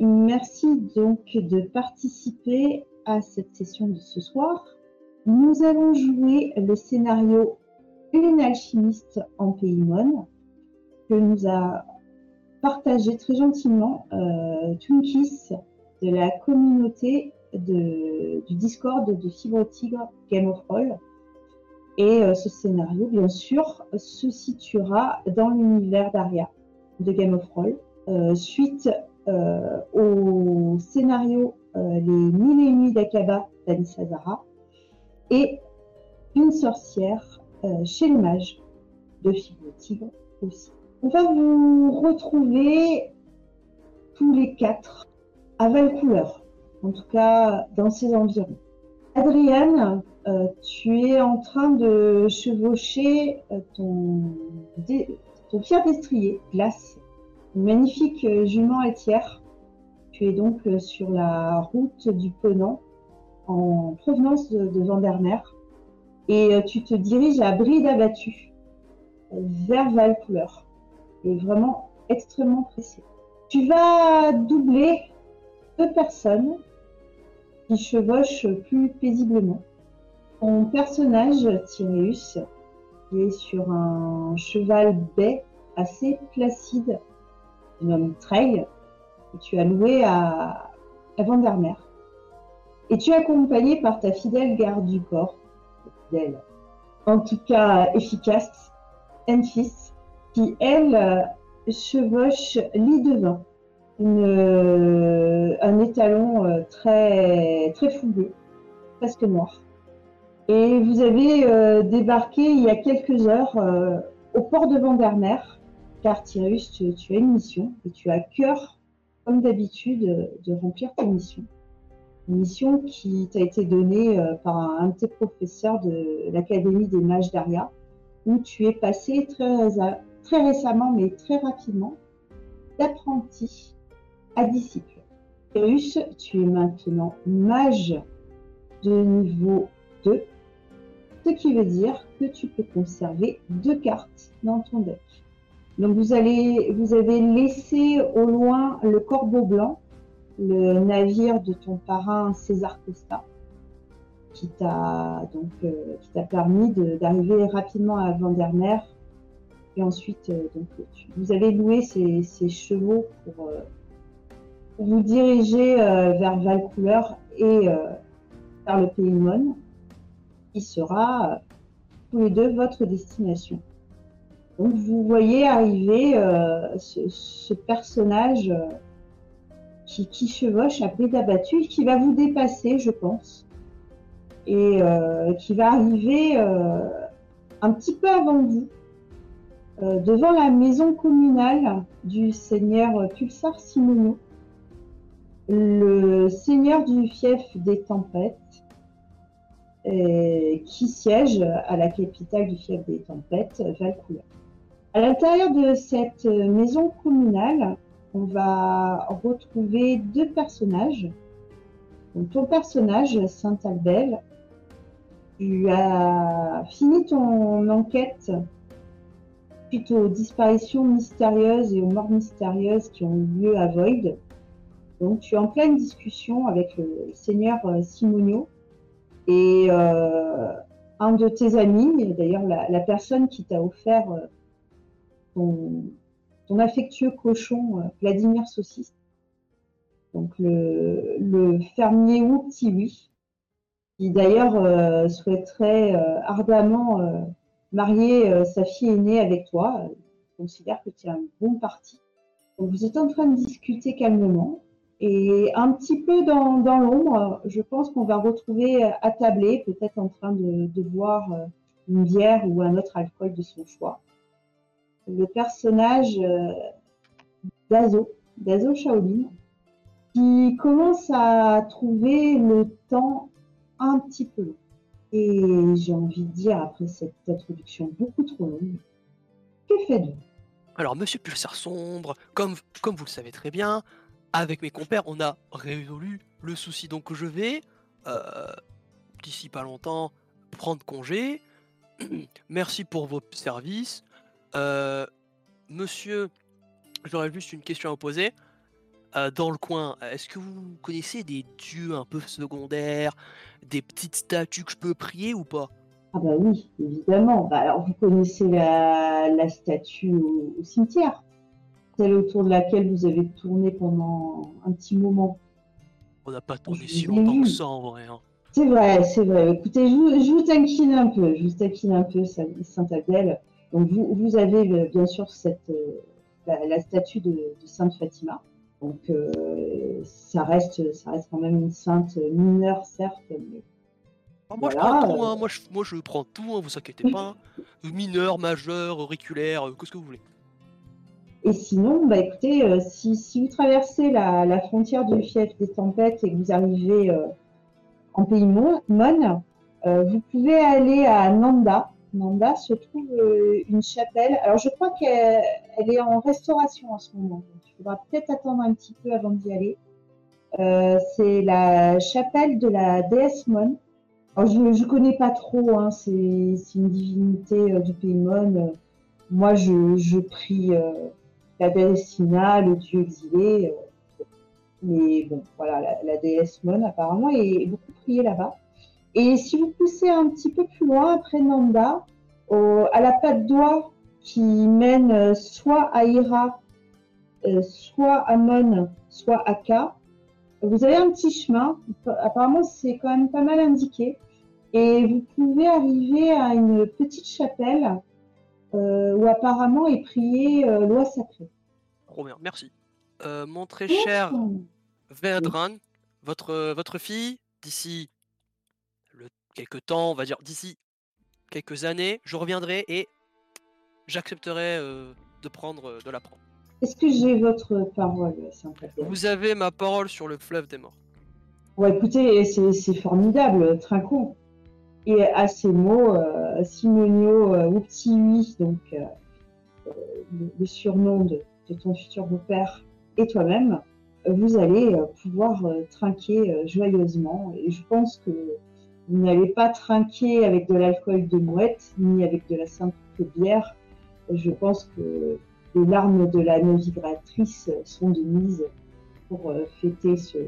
Merci donc de participer à cette session de ce soir. Nous allons jouer le scénario Une alchimiste en Paymon que nous a partagé très gentiment euh, Twinkies de la communauté du Discord de Fibre Tigre Game of Roll. Et euh, ce scénario, bien sûr, se situera dans l'univers d'Aria de Game of Roll. Euh, suite au scénario Les Mille et Nuits d'Akaba d'Anissa Zara et Une sorcière chez les mages de Fibre Tigre aussi. On va vous retrouver tous les quatre à Valcouleur, en tout cas dans ces environs. Adrienne, euh, tu es en train de chevaucher euh, ton, fier destrier, glace, magnifique euh, jument laitière. Tu es donc sur la route du Penant en provenance de, de Vandermeer et tu te diriges à bride abattue vers Valcouleur. Et vraiment extrêmement précis. Tu vas doubler deux personnes qui chevauchent plus paisiblement. Ton personnage, Tyreus, qui est sur un cheval bai assez placide, homme trail, que tu as loué à, Vandermeer. Et tu es accompagné par ta fidèle garde du corps, fidèle, en tout cas efficace, Enfis, qui, elle, chevauche lit de vin, une, un étalon euh, très, très fougueux, presque noir. Et vous avez euh, débarqué il y a quelques heures euh, au port de Vandermeer, car Tyrus, tu, as une mission et tu as cœur, comme d'habitude, de remplir ta mission. Une mission qui t'a été donnée euh, par un, de tes professeurs de l'Académie des Mages d'Aria, où tu es passé très, très récemment, mais très rapidement, d'apprenti à disciple. Tyrus, tu es maintenant mage de niveau 2 ce qui veut dire que tu peux conserver deux cartes dans ton deck. Donc vous, avez laissé au loin le corbeau blanc, le navire de ton parrain César Costa, qui t'a euh, permis d'arriver rapidement à Vandermeer. Et ensuite, euh, vous avez loué ces, chevaux pour, euh, vous diriger vers Valcouleur et vers le Pays Mon qui sera tous les deux votre destination. Donc vous voyez arriver euh, ce, personnage euh, qui, chevauche à bride abattue, qui va vous dépasser, je pense, et qui va arriver un petit peu avant vous, devant la maison communale du seigneur Pulsar Simonio, le seigneur du fief des tempêtes, euh, qui siège à la capitale du fief des tempêtes, Valcoula. À l'intérieur de cette maison communale, on va retrouver deux personnages. Donc, ton personnage, Saint-Albel, tu as fini ton enquête suite aux disparitions mystérieuses et aux morts mystérieuses qui ont eu lieu à Void. Donc, tu es en pleine discussion avec le seigneur Simonio, et euh, un de tes amis, d'ailleurs la, personne qui t'a offert euh, ton, affectueux cochon, euh, Vladimir Saucisse, donc le, fermier Tiwi, qui d'ailleurs souhaiterait ardemment marier sa fille aînée avec toi, considère que tu es un bon parti. Vous êtes en train de discuter calmement. Et un petit peu dans, l'ombre, je pense qu'on va retrouver attablé, peut-être en train de, boire euh, une bière ou un autre alcool de son choix, le personnage euh, d'Azo, d'Azo Shaolin, qui commence à trouver le temps un petit peu long. Et j'ai envie de dire, après cette introduction beaucoup trop longue, que faites-vous? Alors, Monsieur Pulsar Sombre, comme, comme vous le savez très bien, avec mes compères, on a résolu le souci. Donc je vais, euh, d'ici pas longtemps, prendre congé. Merci pour vos services. Euh, monsieur, j'aurais juste une question à vous poser. euh, dans le coin, est-ce que vous connaissez des dieux un peu secondaires, des petites statues que je peux prier ou pas? Ah bah oui, évidemment. Bah alors vous connaissez la, la statue au, au cimetière, celle autour de laquelle vous avez tourné pendant un petit moment. On n'a pas tourné si longtemps que ça en vrai. hein. C'est vrai, c'est vrai. Écoutez, je vous, je vous taquine un peu, je vous taquine un peu, Sa- Sainte Adèle. Donc vous, vous avez euh, bien sûr cette, euh, la, la statue de, de Sainte Fatima. Donc euh, ça reste, ça reste quand même une sainte mineure certes, mais Ah, moi je prends tout, hein. moi, je, moi je prends tout, hein, vous inquiétez pas. hein. Mineur, majeur, auriculaire, euh, qu'est-ce que vous voulez. Et sinon, bah écoutez, euh, si, si vous traversez la, la frontière du fief des tempêtes et que vous arrivez euh, en pays mon, Mon, vous pouvez aller à Nanda. Nanda se trouve euh, une chapelle. Alors je crois qu'elle elle est en restauration en ce moment. Il faudra peut-être attendre un petit peu avant d'y aller. Euh, C'est la chapelle de la déesse Mon. Alors je ne connais pas trop, hein, c'est une divinité euh, du pays Mon. Moi je, prie. la déesse Sina, le dieu exilé. mais bon, voilà, la, la déesse Mon apparemment est beaucoup priée là-bas. Et si vous poussez un petit peu plus loin, après Nanda, au- à la patte d'oie qui mène euh, soit à Hira, euh, soit à Mon, soit à Ka, vous avez un petit chemin. Apparemment, c'est quand même pas mal indiqué. Et vous pouvez arriver à une petite chapelle euh, où apparemment est priée euh, loi sacrée. Trop bien, merci. Euh, mon très cher. Vedran, votre, votre fille, d'ici quelques temps, on va dire d'ici quelques années, je reviendrai et j'accepterai euh, de prendre euh, de la prendre. Est-ce que j'ai votre parole, Saint-Patrick Vous avez ma parole sur le fleuve des morts. Ouais, écoutez, c'est formidable, Trinquons. Et à ces mots, euh, Simonio euh, donc euh, euh, le, le surnom de, de ton futur beau-père, et toi-même, euh, vous allez euh, pouvoir euh, trinquer euh, joyeusement. Et je pense que n'allez pas trinquer avec de l'alcool de mouette, ni avec de la simple bière. Je pense que les larmes de la navigatrice sont de mise pour euh, fêter ce,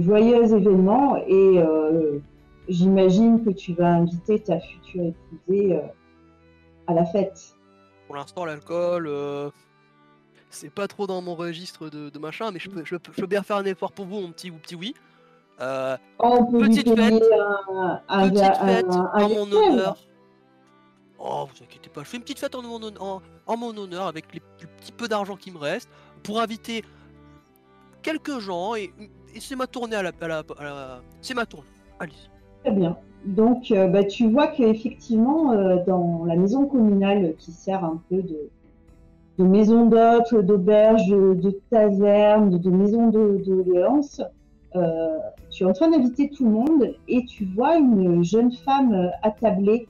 joyeux événement et euh, j'imagine que tu vas inviter ta future épousée euh, à la fête. Pour l'instant, l'alcool, c'est pas trop dans mon registre de, machin, mais je peux bien faire un effort pour vous, mon petit ou petit oui. Euh, Oh, Petite fête. un, un, petite un- fête un- un en mon honneur. Oh, vous inquiétez pas, je fais une petite fête en mon, hon- en, en mon honneur avec les, le petit peu d'argent qui me reste pour inviter quelques gens et, et c'est ma tournée à la, à la- à la- c'est ma tournée. Allez-y. Très bien. Donc, euh, bah, tu vois qu'effectivement, euh, dans la maison communale qui sert un peu de, de maison d'hôte, d'auberge, de, taverne, de, de maison de, de euh, tu es en train d'inviter tout le monde et tu vois une jeune femme euh, attablée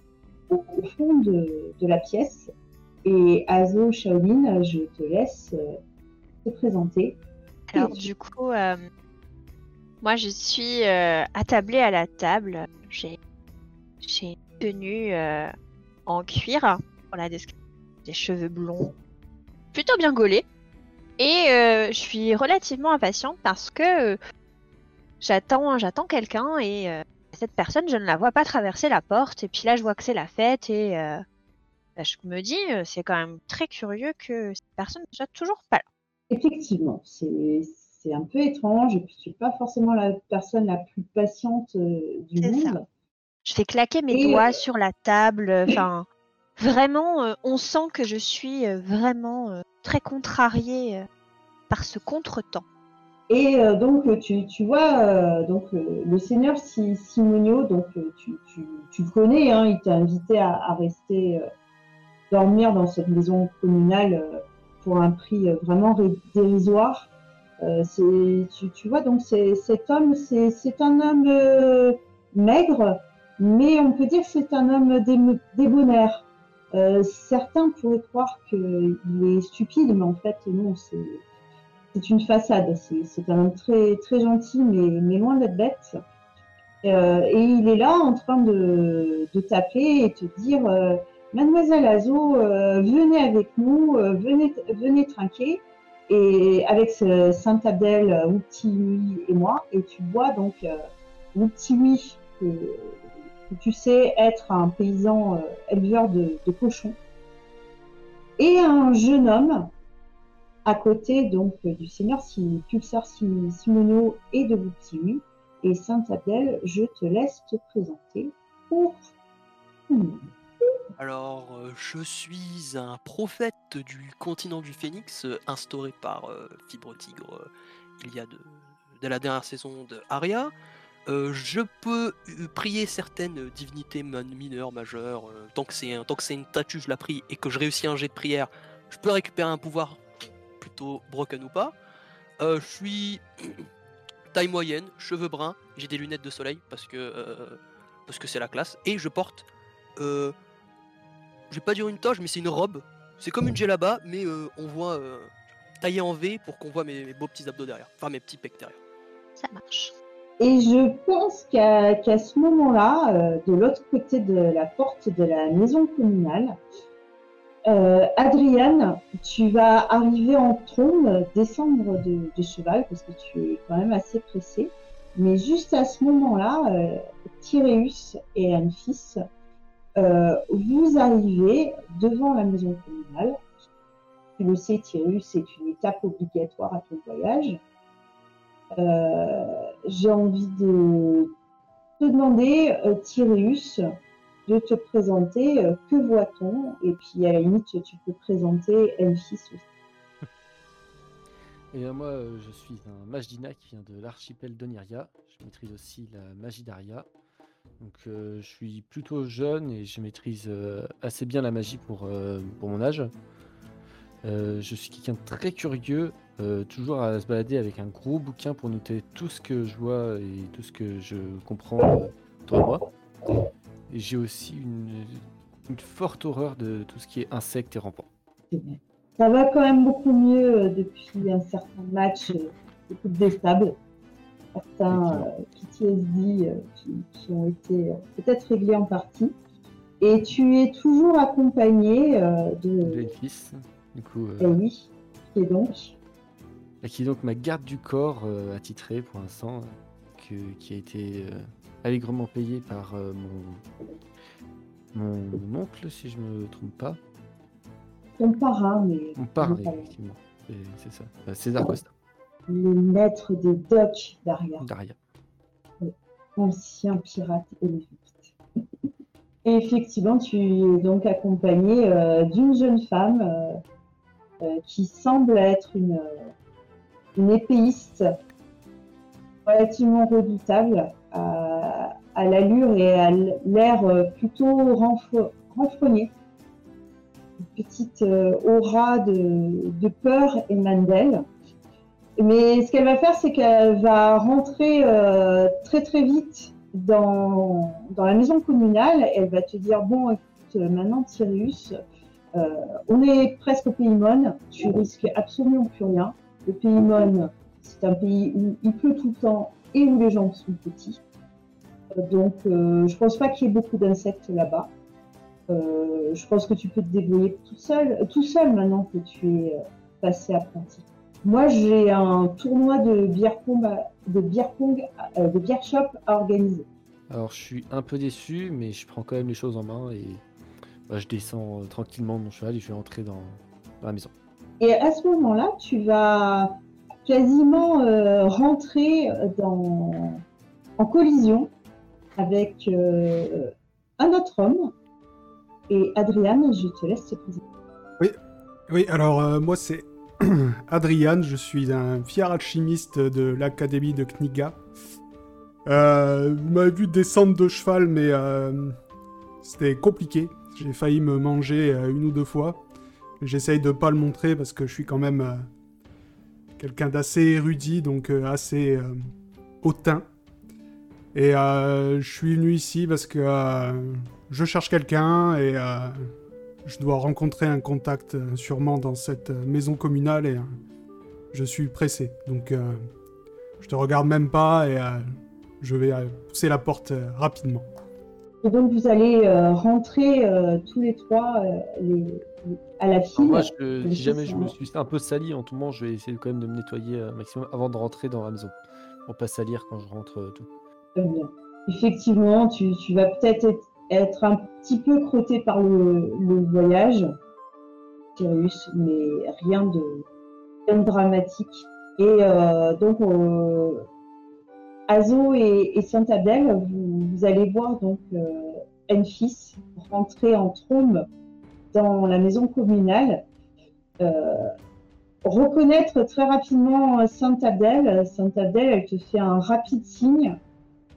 au, fond de, la pièce. Et Azo Shaolin, je te laisse euh, te présenter. Alors du coup, moi je suis attablée à la table. J'ai une tenue en cuir pour la description, des cheveux blonds, plutôt bien gaulés. Et je suis relativement impatiente parce que j'attends j'attends quelqu'un et euh, cette personne je ne la vois pas traverser la porte. Et puis là je vois que c'est la fête et euh, bah, je me dis euh, c'est quand même très curieux que cette personne ne soit toujours pas là. Effectivement, c'est un peu étrange et puis tu n'es pas forcément la personne la plus patiente du ça. monde. Je fais claquer mes Et, doigts euh, sur la table. Enfin, vraiment, on sent que je suis vraiment très contrariée par ce contretemps. Et euh, donc tu, vois euh, donc euh, le seigneur Si- Simonio, donc tu, tu, tu le connais, hein, il t'a invité à, rester dormir dans cette maison communale pour un prix vraiment dérisoire. Tu, tu vois donc cet homme, c'est un homme maigre, mais on peut dire que c'est un homme débonnaire. Certains pourraient croire qu'il est stupide, mais en fait non, c'est c'est une façade. C'est un homme très, très gentil, mais, mais loin d'être bête. Euh, et il est là en train de, de t'appeler et te dire euh, Mademoiselle Azo, euh, venez avec nous, venez, venez trinquer. et avec Saint Abdel, Wuptiwi et moi, et tu vois donc euh, que, tu sais être un paysan éleveur de, cochons, et un jeune homme à côté donc du seigneur Pulsar Simonio et de Wuptiwi. Et Saint Abdel, je te laisse te présenter pour alors, euh, je suis un prophète du continent du Phénix, euh, instauré par euh, Fibre Tigre il y a de, la dernière saison de Aria. je peux prier certaines divinités mineures, majeures. tant que c'est tant que c'est une statue, je la prie et que je réussis un jet de prière, je peux récupérer un pouvoir plutôt broken ou pas. je suis taille moyenne, cheveux bruns, j'ai des lunettes de soleil parce que parce que c'est la classe et je porte je vais pas dire une toge, mais c'est une robe. C'est comme une là-bas, mais euh, on voit euh, taillé en V pour qu'on voit mes, beaux petits abdos derrière, enfin mes petits pecs derrière. Ça marche. Et je pense qu'à ce moment-là, euh, de l'autre côté de la porte de la maison communale, Adriane, tu vas arriver en trône, descendre de, cheval, parce que tu es quand même assez pressé. Mais juste à ce moment-là, Tyréus et Anfis euh, vous arrivez devant la maison communale. Tu le sais, Thierry, c'est une étape obligatoire à ton voyage. Euh, j'ai envie de te demander, euh, de te présenter. Euh, que voit-on? Et puis, à la limite, tu peux présenter Elfis aussi. Et moi, je suis un mage d'Ina qui vient de l'archipel d'Oniria. Je maîtrise aussi la magie d'Aria. Donc euh, je suis plutôt jeune et je maîtrise euh, assez bien la magie pour, euh, mon âge. je suis quelqu'un très curieux, toujours à se balader avec un gros bouquin pour noter tout ce que je vois et tout ce que je comprends de moi. Et j'ai aussi une, une, forte horreur de tout ce qui est insectes et rampants. Ça va quand même beaucoup mieux depuis un certain match, beaucoup de déstable certains euh, PTSD euh, qui, ont été euh, peut-être réglés en partie. Et tu es toujours accompagné de. De fils, du coup. Eh oui, qui est donc. Qui est donc ma garde du corps attitrée pour l'instant, qui a été allègrement payée par mon, mon oncle, si je me trompe pas. Ton parrain, mais. Mon parrain, effectivement. C'est ça. César Costa le maître des docks Daria. Daria. Ancien pirate éleviste. Et effectivement, tu es donc accompagné euh, d'une jeune femme euh, euh, qui semble être une, une épéiste relativement redoutable à, l'allure et à l'air plutôt renfrogné. Une petite aura de, peur émane d'elle. Mais ce qu'elle va faire, c'est qu'elle va rentrer euh, très très vite dans, la maison communale. Elle va te dire bon, écoute, maintenant Tyrus, euh, on est presque au Paymon, tu risques absolument plus rien. Le Paymon, c'est un pays où il pleut tout le temps et où les gens sont petits. Euh, donc, je pense pas qu'il y ait beaucoup d'insectes là-bas. je pense que tu peux te débrouiller tout seul, tout seul maintenant que tu es passé apprenti. Moi, j'ai un tournoi de bière pong, de bière pong, euh, de bière shop à organiser. Alors, je suis un peu déçu, mais je prends quand même les choses en main et bah, je descends euh, tranquillement de mon cheval et je vais entrer dans, la maison. Et à ce moment-là, tu vas quasiment euh, dans, en collision avec un autre homme. Et Adriane, je te laisse te présenter. Oui, oui alors moi c'est Adrian, je suis un fier alchimiste de l'académie de Kniga. Euh, vous m'avez vu descendre de cheval, mais euh, c'était compliqué. J'ai failli me manger euh, une ou deux fois. J'essaye de pas le montrer parce que je suis quand même quelqu'un d'assez érudit, donc assez hautain. Et je suis venu ici parce que je cherche quelqu'un et je dois rencontrer un contact euh, sûrement dans cette euh, maison communale et euh, je suis pressé. Donc je te regarde même pas et je vais pousser la porte rapidement. Et donc vous allez euh, rentrer euh, tous les trois euh, les- à la file. moi, je- si jamais je me suis un peu sali en tout moment, je vais essayer quand même de me nettoyer un maximum avant de rentrer dans la maison. Pour pas salir quand je rentre tout. Bien. Effectivement, tu, tu vas peut-être être, être un petit peu crotté par le, le voyage, Cyrus, mais rien de, rien de dramatique. Et donc, Azo et, et Saint-Abdel, vous, vous allez voir donc euh, Enfis rentrer en trombe dans la maison communale. Euh, reconnaître très rapidement Saint-Abdel. Saint-Abdel, elle te fait un rapide signe.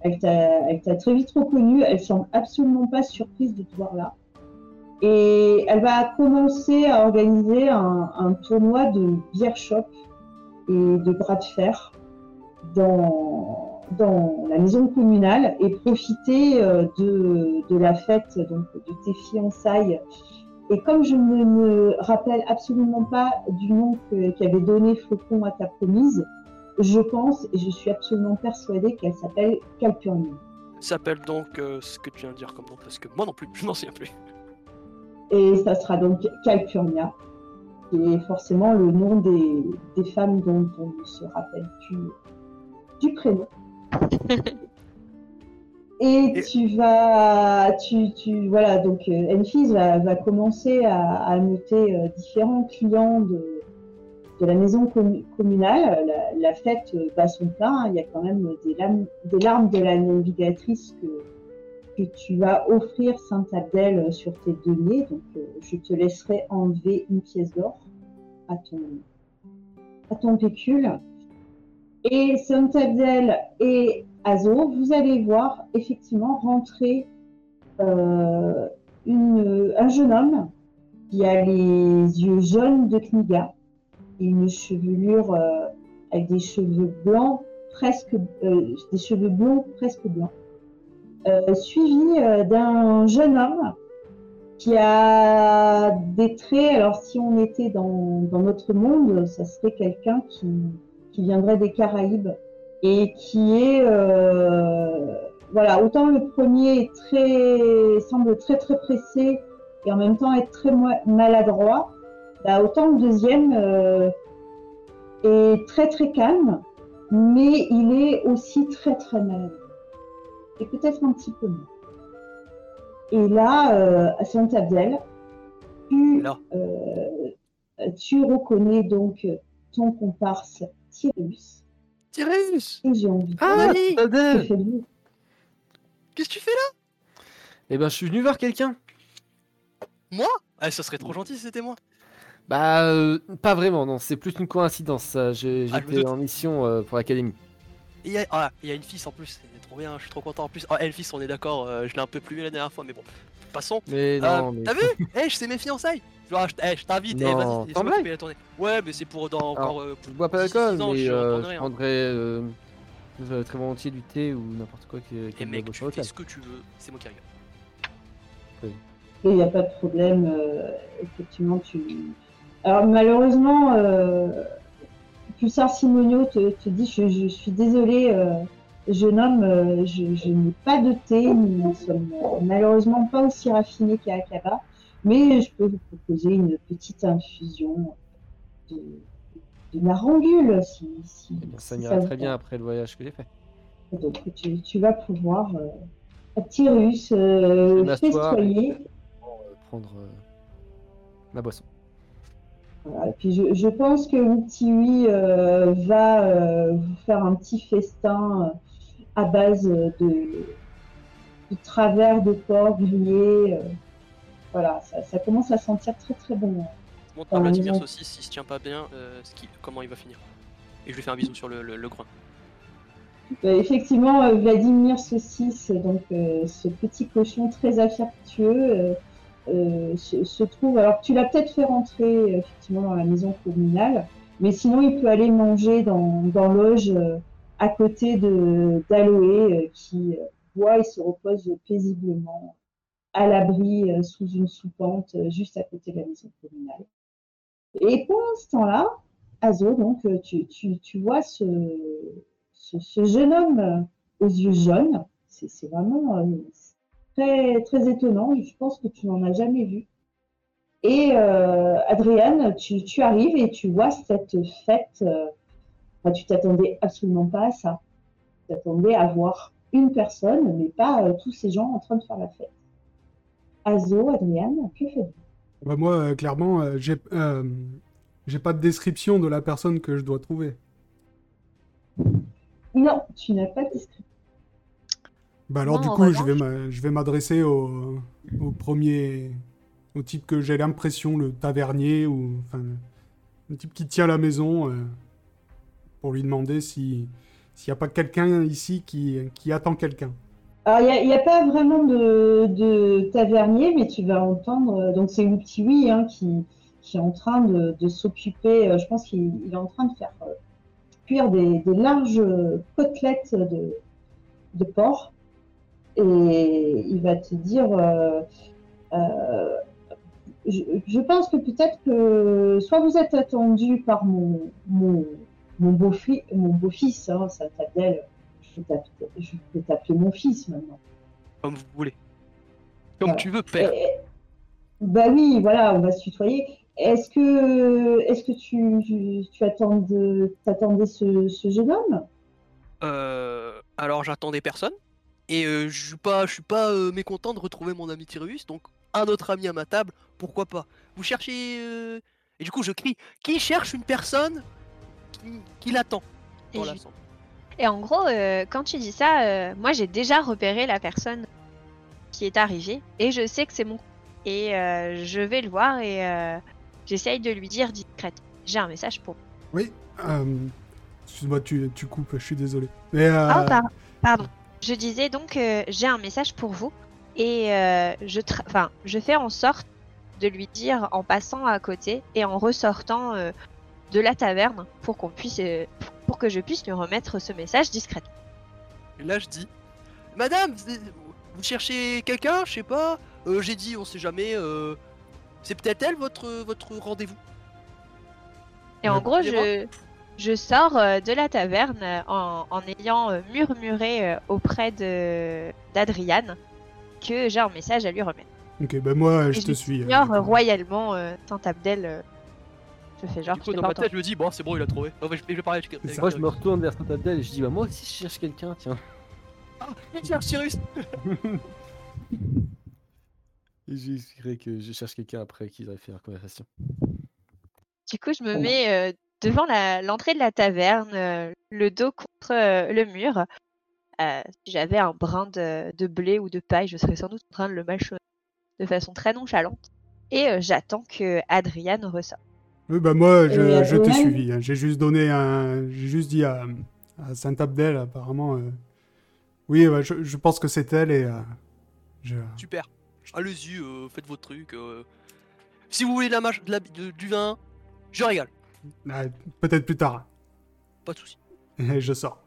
Elle t'a très vite reconnu. Elle semble absolument pas surprise de te voir là. Et elle va commencer à organiser un, un tournoi de beer shop et de bras de fer dans, dans la maison communale et profiter euh, de, de la fête donc de tes fiançailles. Et comme je ne me rappelle absolument pas du nom qu'avait donné Flocon à ta promise, je pense et je suis absolument persuadée qu'elle s'appelle Calpurnia. S'appelle donc euh, ce que tu viens de dire comme nom, parce que moi non plus, je n'en souviens plus. Et ça sera donc Calpurnia, qui est forcément le nom des, des femmes dont on ne se rappelle plus du prénom. Et Et- tu vas, tu, tu, voilà, donc euh, Enfys va, va commencer à, à noter euh, différents clients de, de la maison commu- communale. La, la fête euh, bat son plein. hein. Il y a quand même des larmes, des larmes de la navigatrice que, que tu vas offrir Saint-Abdel sur tes deniers. Donc, euh, je te laisserai enlever une pièce d'or à ton, à ton pécule. Et Saint-Abdel et Azo, vous allez voir effectivement rentrer euh, un jeune homme qui a les yeux jaunes de Kniga et une chevelure euh, avec des cheveux blancs presque euh, des cheveux blonds presque blancs, suivi d'un jeune homme qui a des traits. Alors si on était dans, dans notre monde, ça serait quelqu'un qui, qui viendrait des Caraïbes et qui est euh, voilà autant le premier est très semble très très pressé et en même temps être très maladroit bah, autant le deuxième euh, est très très calme mais il est aussi très très maladroit et peut-être un petit peu moins. Et là euh, à Saint-Abdel tu, euh, tu reconnais donc ton comparse Et j'ai envie de Ah, oui. Qu'est-ce que tu fais là? Eh ben, je suis venu voir quelqu'un. Moi? Ah, ça serait trop gentil si c'était moi. Bah, euh, pas vraiment, non, c'est plus une coïncidence. ça. J'ai- Ah, J'étais en mission euh, pour l'académie. Et il y, a- ah, il y a une fille en plus, c'est trop bien, je suis trop content en plus. Ah, Elfis, on est d'accord, euh, je l'ai un peu plumé la dernière fois, mais bon, passons. Mais Euh, non, mais. T'as vu? Eh, je sais mes fiançailles Genre, je, eh, je t'invite, eh, Non, vas-y, t'en laisse-moi couper la tournée. Ouais, mais c'est pour dans encore. euh, Je bois pas d'alcool, ans, mais je euh, je rien. prendrais euh, euh, très volontiers du thé ou n'importe quoi qui, qui Et me mec, boit tu fais local. ce que tu veux, c'est moi qui regarde. Il n'y a pas de problème. euh, effectivement, tu. Alors malheureusement, euh, Pulsar Simonio te, te dit je, je suis désolé, euh, jeune homme, euh, je, je n'ai pas de thé. Nous ne sommes euh, malheureusement pas aussi raffinés qu'à Akaba, mais je peux vous proposer une petite infusion de, de narangule si, si, Eh bien, ça m'ira vous très bien après le voyage que j'ai fait. Donc tu, tu vas pouvoir euh, Tyrus festoyer. Prendre euh, ma boisson. Voilà, et puis je, je pense que Outiwi euh, va euh, vous faire un petit festin euh, à base de, de travers de porc grillé. Voilà, ça, ça commence à sentir très très bon. Montre à Vladimir. Saucisse s'il se tient pas bien, euh, ce qui- comment il va finir. Et je lui fais un bisou sur le, le, le groin. Euh, effectivement, euh, Vladimir Saucisse, donc euh, ce petit cochon très affectueux, se, se trouve. Alors, tu l'as peut-être fait rentrer effectivement dans la maison communale, mais sinon, il peut aller manger dans, dans l'auge à côté de d'Aloé qui boit et se repose paisiblement à l'abri euh, sous une soupente euh, juste à côté de la maison communale. Et pendant ce temps-là, Azo, donc, euh, tu, vois ce, jeune homme aux yeux jaunes, c'est vraiment très, très étonnant. Je pense que tu n'en as jamais vu. Et euh, Adriane, tu, arrives et tu vois cette fête. tu t'attendais absolument pas à ça. Tu t'attendais à voir une personne, mais pas tous ces gens en train de faire la fête. Azo, Adriane, que faites-vous? Bah, moi, euh, clairement, euh, j'ai euh, j'ai pas de description de la personne que je dois trouver. Non, tu n'as pas de description. Bah alors Non, du coup, je vais m'a- je vais m'adresser au, au premier, au type que j'ai l'impression, le tavernier ou enfin le type qui tient la maison, euh, pour lui demander si s'il n'y a pas quelqu'un ici qui, qui attend quelqu'un. Alors, il n'y a, pas vraiment de, tavernier, mais tu vas entendre. euh, Donc, c'est Ouptiwi hein, qui, qui est en train de, s'occuper. euh, Je pense qu'il il est en train de faire euh, cuire des, larges côtelettes de, porc. Et il va te dire je, pense que peut-être que soit vous êtes attendu par mon, mon, beau-fils, mon beau-fils, hein, ça s'appelle. Je peux t'appeler- mon fils maintenant. Comme vous voulez. Comme Voilà. tu veux, père. Bah oui, voilà, on va se tutoyer. Est-ce que, est-ce que tu, tu, tu attends de- t'attendais ce, ce jeune homme? Euh, alors j'attendais personne. Et euh, je suis pas, je suis pas euh, mécontent de retrouver mon ami Tyrus, donc un autre ami à ma table, pourquoi pas. Vous cherchez... euh, Et du coup je crie, qui cherche une personne qui, qui l'attend? Et dans l'assemblée Et en gros, euh, quand tu dis ça, euh, moi j'ai déjà repéré la personne qui est arrivée et je sais que c'est mon. Et euh, je vais le voir et j'essaye de lui dire discrète. J'ai un message pour. Oui. Excuse-moi, tu, tu coupes, je suis désolé. Mais euh, Ah, par- pardon. Je disais donc j'ai un message pour vous et je, tra- enfin, je fais en sorte de lui dire en passant à côté et en ressortant de la taverne pour qu'on puisse, pour que je puisse lui remettre ce message discrètement. Et là je dis, Madame, vous, cherchez quelqu'un Je sais pas. Euh, J'ai dit, on sait jamais. euh, C'est peut-être elle votre, votre rendez-vous Et en Ouais. gros, je, je sors euh, de la taverne euh, en, en ayant euh, murmuré euh, auprès de d'Adriane que j'ai un message à lui remettre. ok, ben moi, je te suis. euh, ignore euh, royalement euh, euh, je fais genre Du coup, je dans ma tête, je me dis, bon, c'est bon, il a trouvé. Oh, je, je vais parler avec. Moi, je me retourne vers Saint-Abdel et je dis bah moi aussi je cherche quelqu'un, tiens. Ah, il cherche Cyrus Et j'expliquerai que je cherche quelqu'un après qu'ils auraient fait leur conversation. Du coup, je me Bon. mets euh, devant l'entrée de la taverne, euh, le dos contre euh, le mur. Euh, si j'avais un brin de, de blé ou de paille, je serais sans doute en train de le mâchonner de façon très nonchalante. Et euh, j'attends que Adriane ressorte. Oui, bah moi, je, je t'ai suivi. hein. J'ai juste donné un. J'ai juste dit à, à Saint-Abdel, apparemment. euh, Oui, ouais, je, je pense que c'est elle et. euh, je... Super. Allez-y, euh, faites votre truc. euh. Si vous voulez de la de la- de- du vin, je régale. Ah, Peut-être plus tard. Pas de soucis. Et je sors.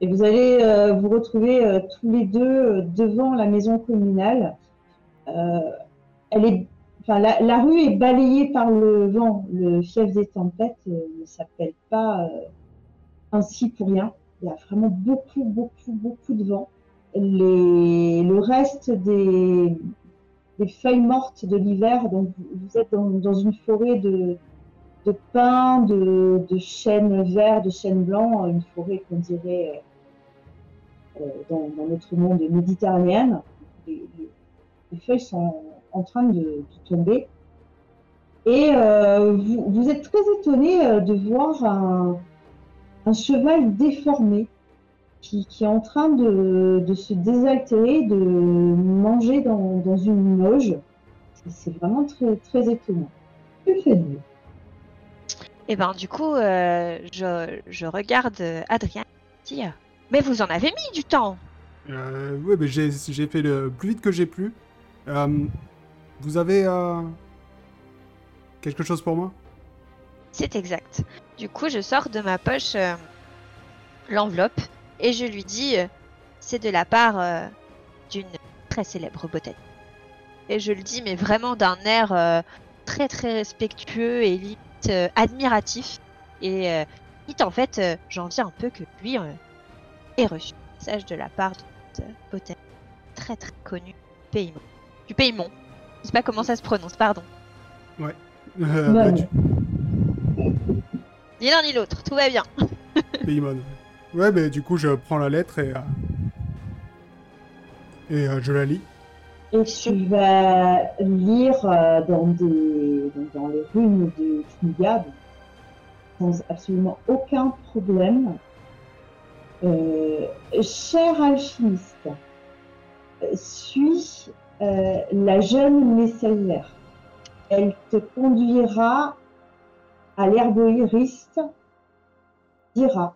Et vous allez euh, vous retrouver euh, tous les deux devant la maison communale. Euh, elle est, enfin, la, rue est balayée par le vent. Le fief des tempêtes euh, ne s'appelle pas euh, ainsi pour rien. Il y a vraiment beaucoup, beaucoup, beaucoup de vent. Le reste des, feuilles mortes de l'hiver, donc vous, êtes dans, une forêt de, pins, de, chênes verts, de chênes blancs, une forêt qu'on dirait euh, dans, notre monde méditerranéen. Les feuilles sont en train de, de tomber. Et euh, vous, vous êtes très étonné euh, de voir un, un cheval déformé qui, qui est en train de, de se désaltérer, de manger dans, dans une loge. C'est- vraiment très, très étonnant. Que faites-vous? Et ben du coup, euh, je, je regarde Adrien euh, Mais vous en avez mis du temps Euh, oui, mais j'ai j'ai fait le plus vite que j'ai pu. Vous avez euh, quelque chose pour moi? C'est exact. Du coup, je sors de ma poche euh, l'enveloppe et je lui dis euh, c'est de la part d'une très célèbre botaniste. Et je le dis, mais vraiment d'un air très très respectueux et limite admiratif. Et limite, en fait, euh, j'envie un peu que lui ait reçu un message de la part d'une botaniste très très connue pays. Du Paymont. Je sais pas comment ça se prononce, pardon. Euh, Mon. bah, du- Ni l'un ni l'autre, tout va bien. Paymon. Ouais, mais du coup, je prends la lettre et. euh, Et euh, je la lis. Et tu vas lire euh, dans, des, donc dans les runes de Kniga, sans absolument aucun problème. Euh, cher alchimiste, euh, suis euh, la jeune messagère. Elle te conduira à l'herboriste d'Ira,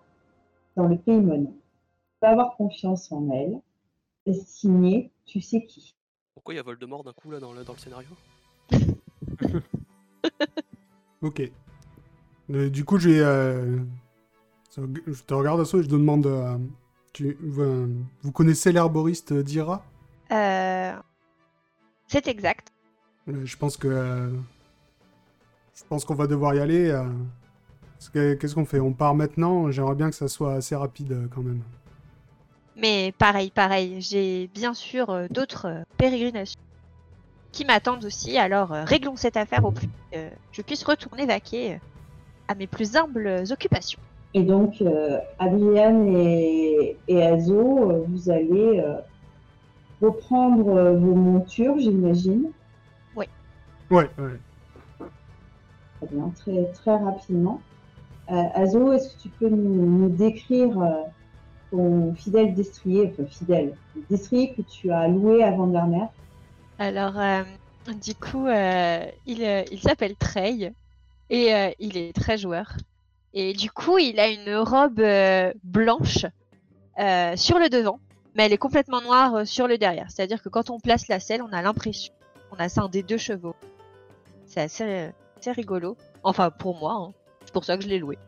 dans le Paymon. Tu peux avoir confiance en elle. Signé, tu sais qui. Pourquoi il y a Voldemort d'un coup là dans le, dans le scénario? Ok. Euh, du coup, j'ai. euh, Je te regarde à ça et je te demande. euh, tu... vous, vous connaissez l'herboriste d'Ira? Euh, C'est exact. Euh, Je pense que. euh, Je pense qu'on va devoir y aller. euh, que- Qu'est-ce qu'on fait? On part maintenant? J'aimerais bien que ça soit assez rapide euh, quand même. Mais pareil, pareil, j'ai bien sûr d'autres pérégrinations qui m'attendent aussi, alors réglons cette affaire au plus vite, euh, je puisse retourner vaquer à mes plus humbles occupations. Et donc, euh, Adriane et, et Azo, vous allez euh, reprendre euh, vos montures, j'imagine. Ouais. Très bien, très, très rapidement. Euh, Azo, est-ce que tu peux nous, nous décrire euh, ton fidèle destrier, enfin fidèle, le destrier que tu as loué à Vandermeer? Alors, euh, du coup, euh, il, il s'appelle Trey et euh, il est très joueur. Et du coup, il a une robe euh, blanche euh, sur le devant, mais elle est complètement noire euh, sur le derrière. C'est-à-dire que quand on place la selle, on a l'impression qu'on a ça des deux chevaux. C'est assez, euh, assez rigolo. Enfin, pour moi, hein. c'est pour ça que je l'ai loué.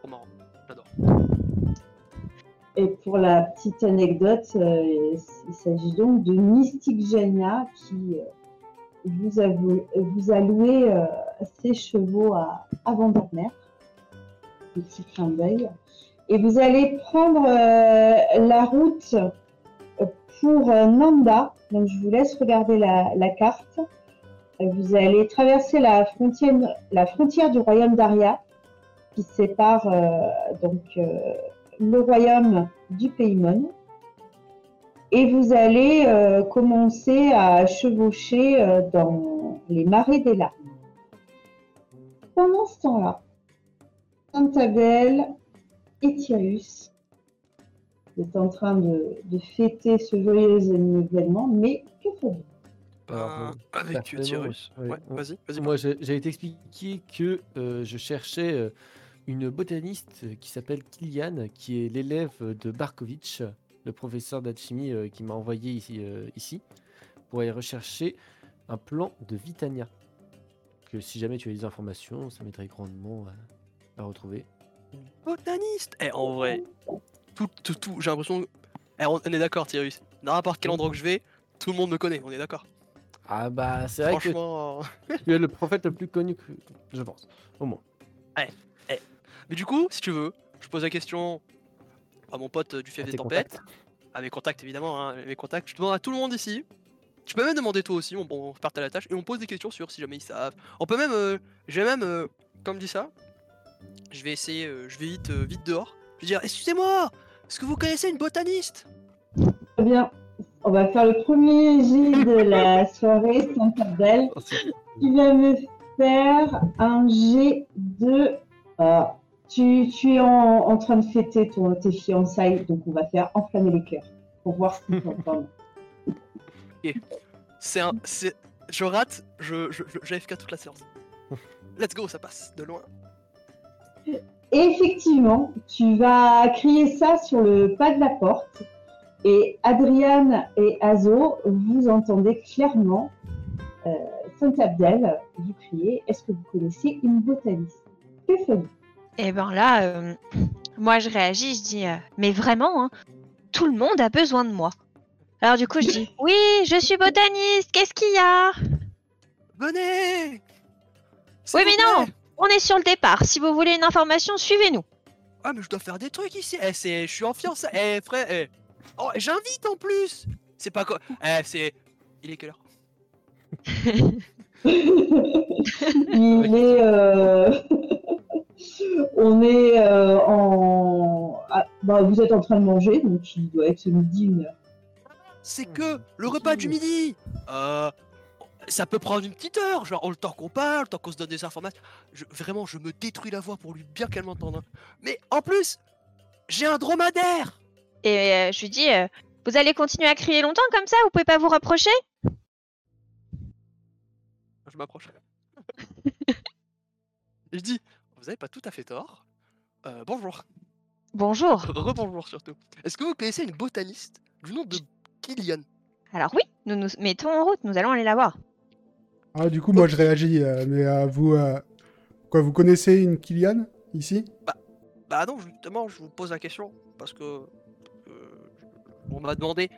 Trop marrant. J'adore. Et pour la petite anecdote, euh, il s'agit donc de Mystique Genia qui euh, vous, a, vou- vous a loué euh, ses chevaux à, à Vandermeer. Petit clin d'œil. Et vous allez prendre euh, la route pour euh, Nanda. Donc je vous laisse regarder la, carte. Vous allez traverser la frontière, du royaume d'Aria qui sépare euh, donc le royaume du Paymon. Et vous allez commencer à chevaucher dans les marais des larmes. Pendant ce temps-là, Santabel et Tyrus vous êtes en train de, de fêter ce joyeux événement, mais que faites-vous? Euh, euh, avec Tyrus. ouais, vas-y, vas-y. Moi, j'avais expliqué que euh, je cherchais euh, une botaniste qui s'appelle Kilian, qui est l'élève de Barkovitch, le professeur d'alchimie euh, qui m'a envoyé ici, euh, ici, pour aller rechercher un plan de Vitania. Que si jamais tu as des informations, ça m'aiderait grandement à, à retrouver. Botaniste Eh, en vrai, tout, tout, tout, j'ai l'impression. Eh, on on est d'accord, Tyrus. Dans n'importe quel endroit que je vais, tout le monde me connaît, on est d'accord. Ah bah, c'est vrai que Franchement. euh, tu es le prophète le plus connu, que je pense, au moins. Mais du coup, si tu veux, je pose la question à mon pote euh, du fief des tes tempêtes, contacts. à mes contacts évidemment, hein, mes contacts. Je demande à tout le monde ici. Tu peux même demander toi aussi, on, on part à la tâche et on pose des questions sur si jamais ils savent. On peut même, euh, je vais même, euh, comme dit ça, je vais essayer, euh, je vais vite, euh, vite dehors. Je vais dire, excusez-moi, est-ce que vous connaissez une botaniste? Très bien. On va faire le premier jet de la soirée, Santabel. Oh, c'est- Tu vas me faire un jet de. Ah, tu, tu es en, en train de fêter ton, tes fiançailles, donc on va faire enflammer les cœurs pour voir ce qu'ils t'entendent. C'est un, c'est, je rate, je, je, je- toute la séance. Let's go, ça passe de loin. Et effectivement, tu vas crier ça sur le pas de la porte. Et Adriane et Azo, vous entendez clairement euh, Saint-Abdel vous crier Est-ce que vous connaissez une botaniste? Que faites-vous? Et ben là, euh, moi je réagis, je dis, euh, mais vraiment, hein, tout le monde a besoin de moi. Alors du coup je dis, oui, je suis botaniste, qu'est-ce qu'il y a? Venez! Oui, mais non plaît On est sur le départ, si vous voulez une information, suivez-nous. Ah mais je dois faire des trucs ici. Eh c'est, je suis en fiançailles. Eh frère, eh. Oh j'invite en plus. C'est pas quoi. Eh c'est, Il est quelle heure? Il est. euh, On est euh, en. ah, bah, vous êtes en train de manger, donc il doit être midi, une heure. C'est que le repas du midi Euh, Ça peut prendre une petite heure, genre le temps qu'on parle, le temps qu'on se donne des informations. Je- vraiment, je me détruis la voix pour lui bien qu'elle m'entende. hein. Mais en plus, j'ai un dromadaire Et euh, je lui dis, euh, vous allez continuer à crier longtemps comme ça? Vous pouvez pas vous rapprocher? Je m'approche. Je dis, vous avez pas tout à fait tort. Euh, bonjour. Bonjour. Rebonjour surtout. Est-ce que vous connaissez une botaniste du nom de Kilian Alors oui, nous nous mettons en route, nous allons aller la voir. Ah, du coup, moi, je réagis. euh, mais euh, vous, euh, vous connaissez une Kylian ici? Bah non, justement, je vous pose la question parce que euh, on m'a demandé.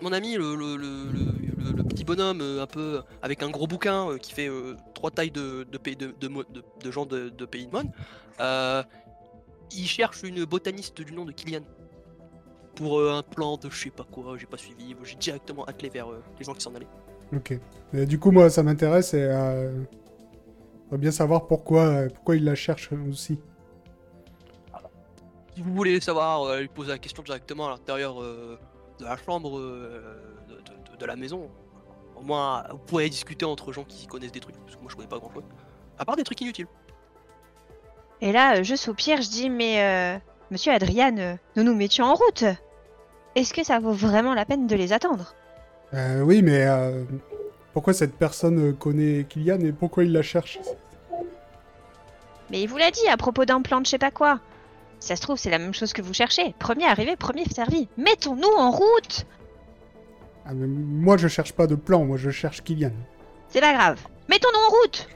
mon, ami, le, petit bonhomme un peu avec un gros bouquin qui fait trois tailles de, pays- de, de gens de, pays de Mon, euh, il cherche une botaniste du nom de Kilian pour un plan de je sais pas quoi, j'ai pas suivi, j'ai directement attelé vers les gens qui s'en allaient. Ok. Et du coup, moi, ça m'intéresse et euh, j'aimerais bien savoir pourquoi, euh, pourquoi il la cherche aussi. Si vous voulez savoir, euh, lui poser la question directement à l'intérieur euh, de la chambre euh, de, de- de la maison. Au moins, vous pourrez discuter entre gens qui connaissent des trucs, parce que moi je connais pas grand chose. À part des trucs inutiles. Et là, euh, je soupire, je dis, mais euh, monsieur Adrian, euh, nous nous mettions en route. Est-ce que ça vaut vraiment la peine de les attendre? Euh, oui, mais euh, pourquoi cette personne euh, connaît Kylian et pourquoi il la cherche? Mais il vous l'a dit à propos d'un plan de je sais pas quoi. Si ça se trouve, c'est la même chose que vous cherchez. Premier arrivé, premier servi. Mettons-nous en route Ah, mais Moi, je cherche pas de plan, moi, je cherche Kylian. C'est pas grave. Mettons-nous en route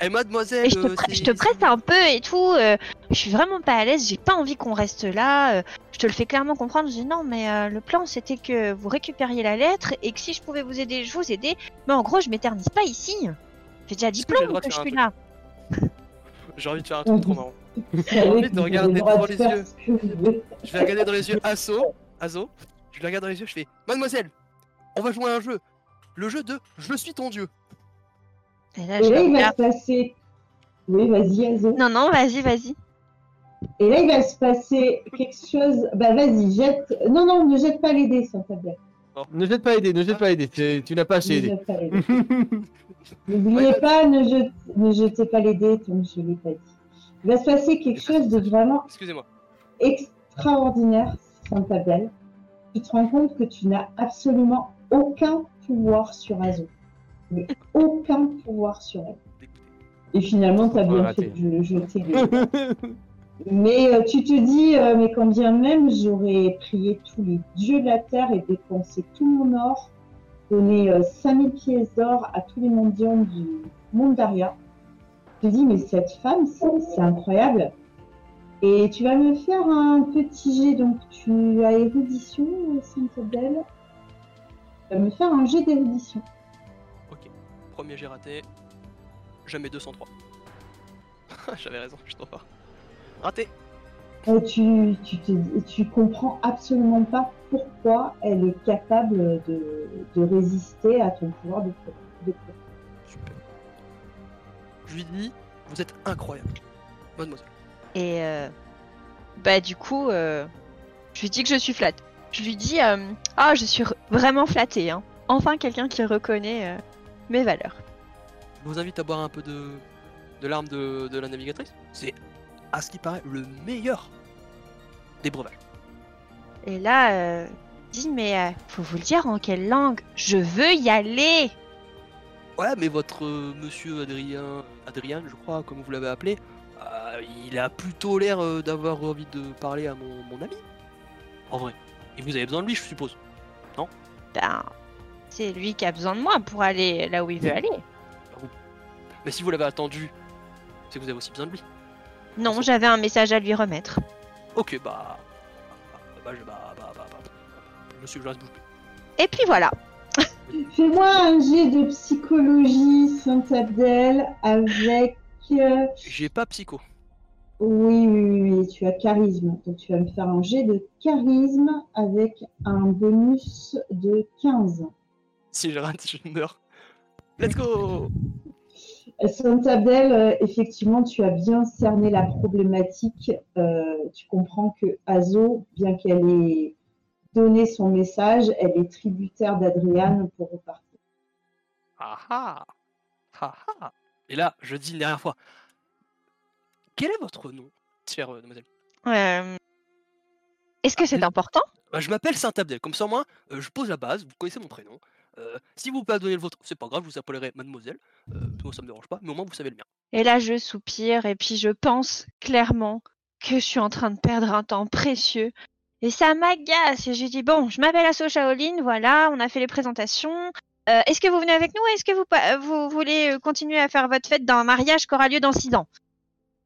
Eh mademoiselle Et je te, euh, je te presse un peu et tout. euh, je suis vraiment pas à l'aise, j'ai pas envie qu'on reste là. euh, je te le fais clairement comprendre. Je dis non, mais euh, le plan c'était que vous récupériez la lettre et que si je pouvais vous aider, je vous aidais. Mais en gros, je m'éternise pas ici. J'ai déjà que j'ai droit de que je faire un suis là. J'ai envie de faire un truc trop marrant. Savez envie de regarder de les yeux. Je vais regarder dans les yeux Asso. Asso. Je le regarde dans les yeux, je fais Mademoiselle, on va jouer à un jeu. Le jeu de Je suis ton dieu. Et là, Et je là, il va se passer. Oui, vas-y, Azo. Non, non, vas-y, vas-y. Et là, il va se passer quelque chose. Bah, vas-y, jette. Non, non, ne jette pas les dés, sans tablette. Ne jette pas aider, ne jette pas aider. Tu, tu n'as pas les dés. N'oubliez pas, ne, jete- ne jetez pas les dés, comme je ne l'ai pas dit. Il va se passer quelque chose de vraiment extraordinaire, Santa Belle. Tu te rends compte que tu n'as absolument aucun pouvoir sur Azo. Mais aucun pouvoir sur elle. Et finalement, tu as Ouais, bien raté. fait de jeter les Mais euh, tu te dis, euh, mais quand bien même j'aurais prié tous les dieux de la terre et dépensé tout mon or, donné euh, 5000 pièces d'or à tous les mendiants du monde d'Aria. Je te dis, mais cette femme, c'est c'est incroyable. Et tu vas me faire un petit jet, donc tu as érudition, Sainte-Belle. Tu vas me faire un jet d'érudition. Premier j'ai raté. Jamais 203. J'avais raison, je suis trop fort. Raté. Euh, tu, tu, te- tu comprends absolument pas pourquoi elle est capable de, de résister à ton pouvoir de de Super. Je lui dis, vous êtes incroyable. Mademoiselle. Et euh, bah du coup, euh, je lui dis que je suis flatte. Je lui dis euh, ah je suis vraiment flattée. Hein. Enfin quelqu'un qui reconnaît euh, mes valeurs. Je vous invite à boire un peu de, de l'arme de, de la navigatrice. C'est, à ce qui paraît, le meilleur des breuvages. Et là, euh, dit mais euh, faut vous le dire en quelle langue Je veux y aller. Ouais, mais votre euh, monsieur Adrien, Adrien, je crois, comme vous l'avez appelé, euh, il a plutôt l'air d'avoir envie de parler à mon, mon ami. En vrai. Et vous avez besoin de lui, je suppose. Ben c'est lui qui a besoin de moi pour aller là où il veut aller. Mais si vous l'avez attendu, c'est que vous avez aussi besoin de lui. Non, j'avais un message à lui remettre. Ok, bah. Bah, je, bah, bah, bah, bah, Monsieur, je reste plus. Et puis voilà. Fais-moi un jet de psychologie, Saint-Abdel, avec. euh, J'ai pas psycho. Oui, oui, oui, oui, tu as charisme. Donc tu vas me faire un jet de charisme avec un bonus de 15. Si je rate, je meurs. Let's go Santabel, euh, effectivement, tu as bien cerné la problématique. Euh, tu comprends que Azo, bien qu'elle ait donné son message, elle est tributaire d'Adriane pour repartir. Ah ah Ah ah Et là, je dis une dernière fois. Quel est votre nom, chère euh, demoiselle? Euh, Est-ce que c'est Ah, important? Bah, Je m'appelle Saint-Abdel. Comme ça, moi, euh, je pose la base. Vous connaissez mon prénom. Euh, si vous pas donner le vôtre, c'est pas grave, vous appellerai mademoiselle. Euh, moi, ça me dérange pas, mais au moins, vous savez le mien. Et là, je soupire et puis je pense clairement que je suis en train de perdre un temps précieux. Et ça m'agace. Et je dis, bon, je m'appelle Asso Shaolin, voilà, on a fait les présentations. Euh, Est-ce que vous venez avec nous Est-ce que vous, vous voulez euh, continuer à faire votre fête d'un mariage qui aura lieu dans six ans?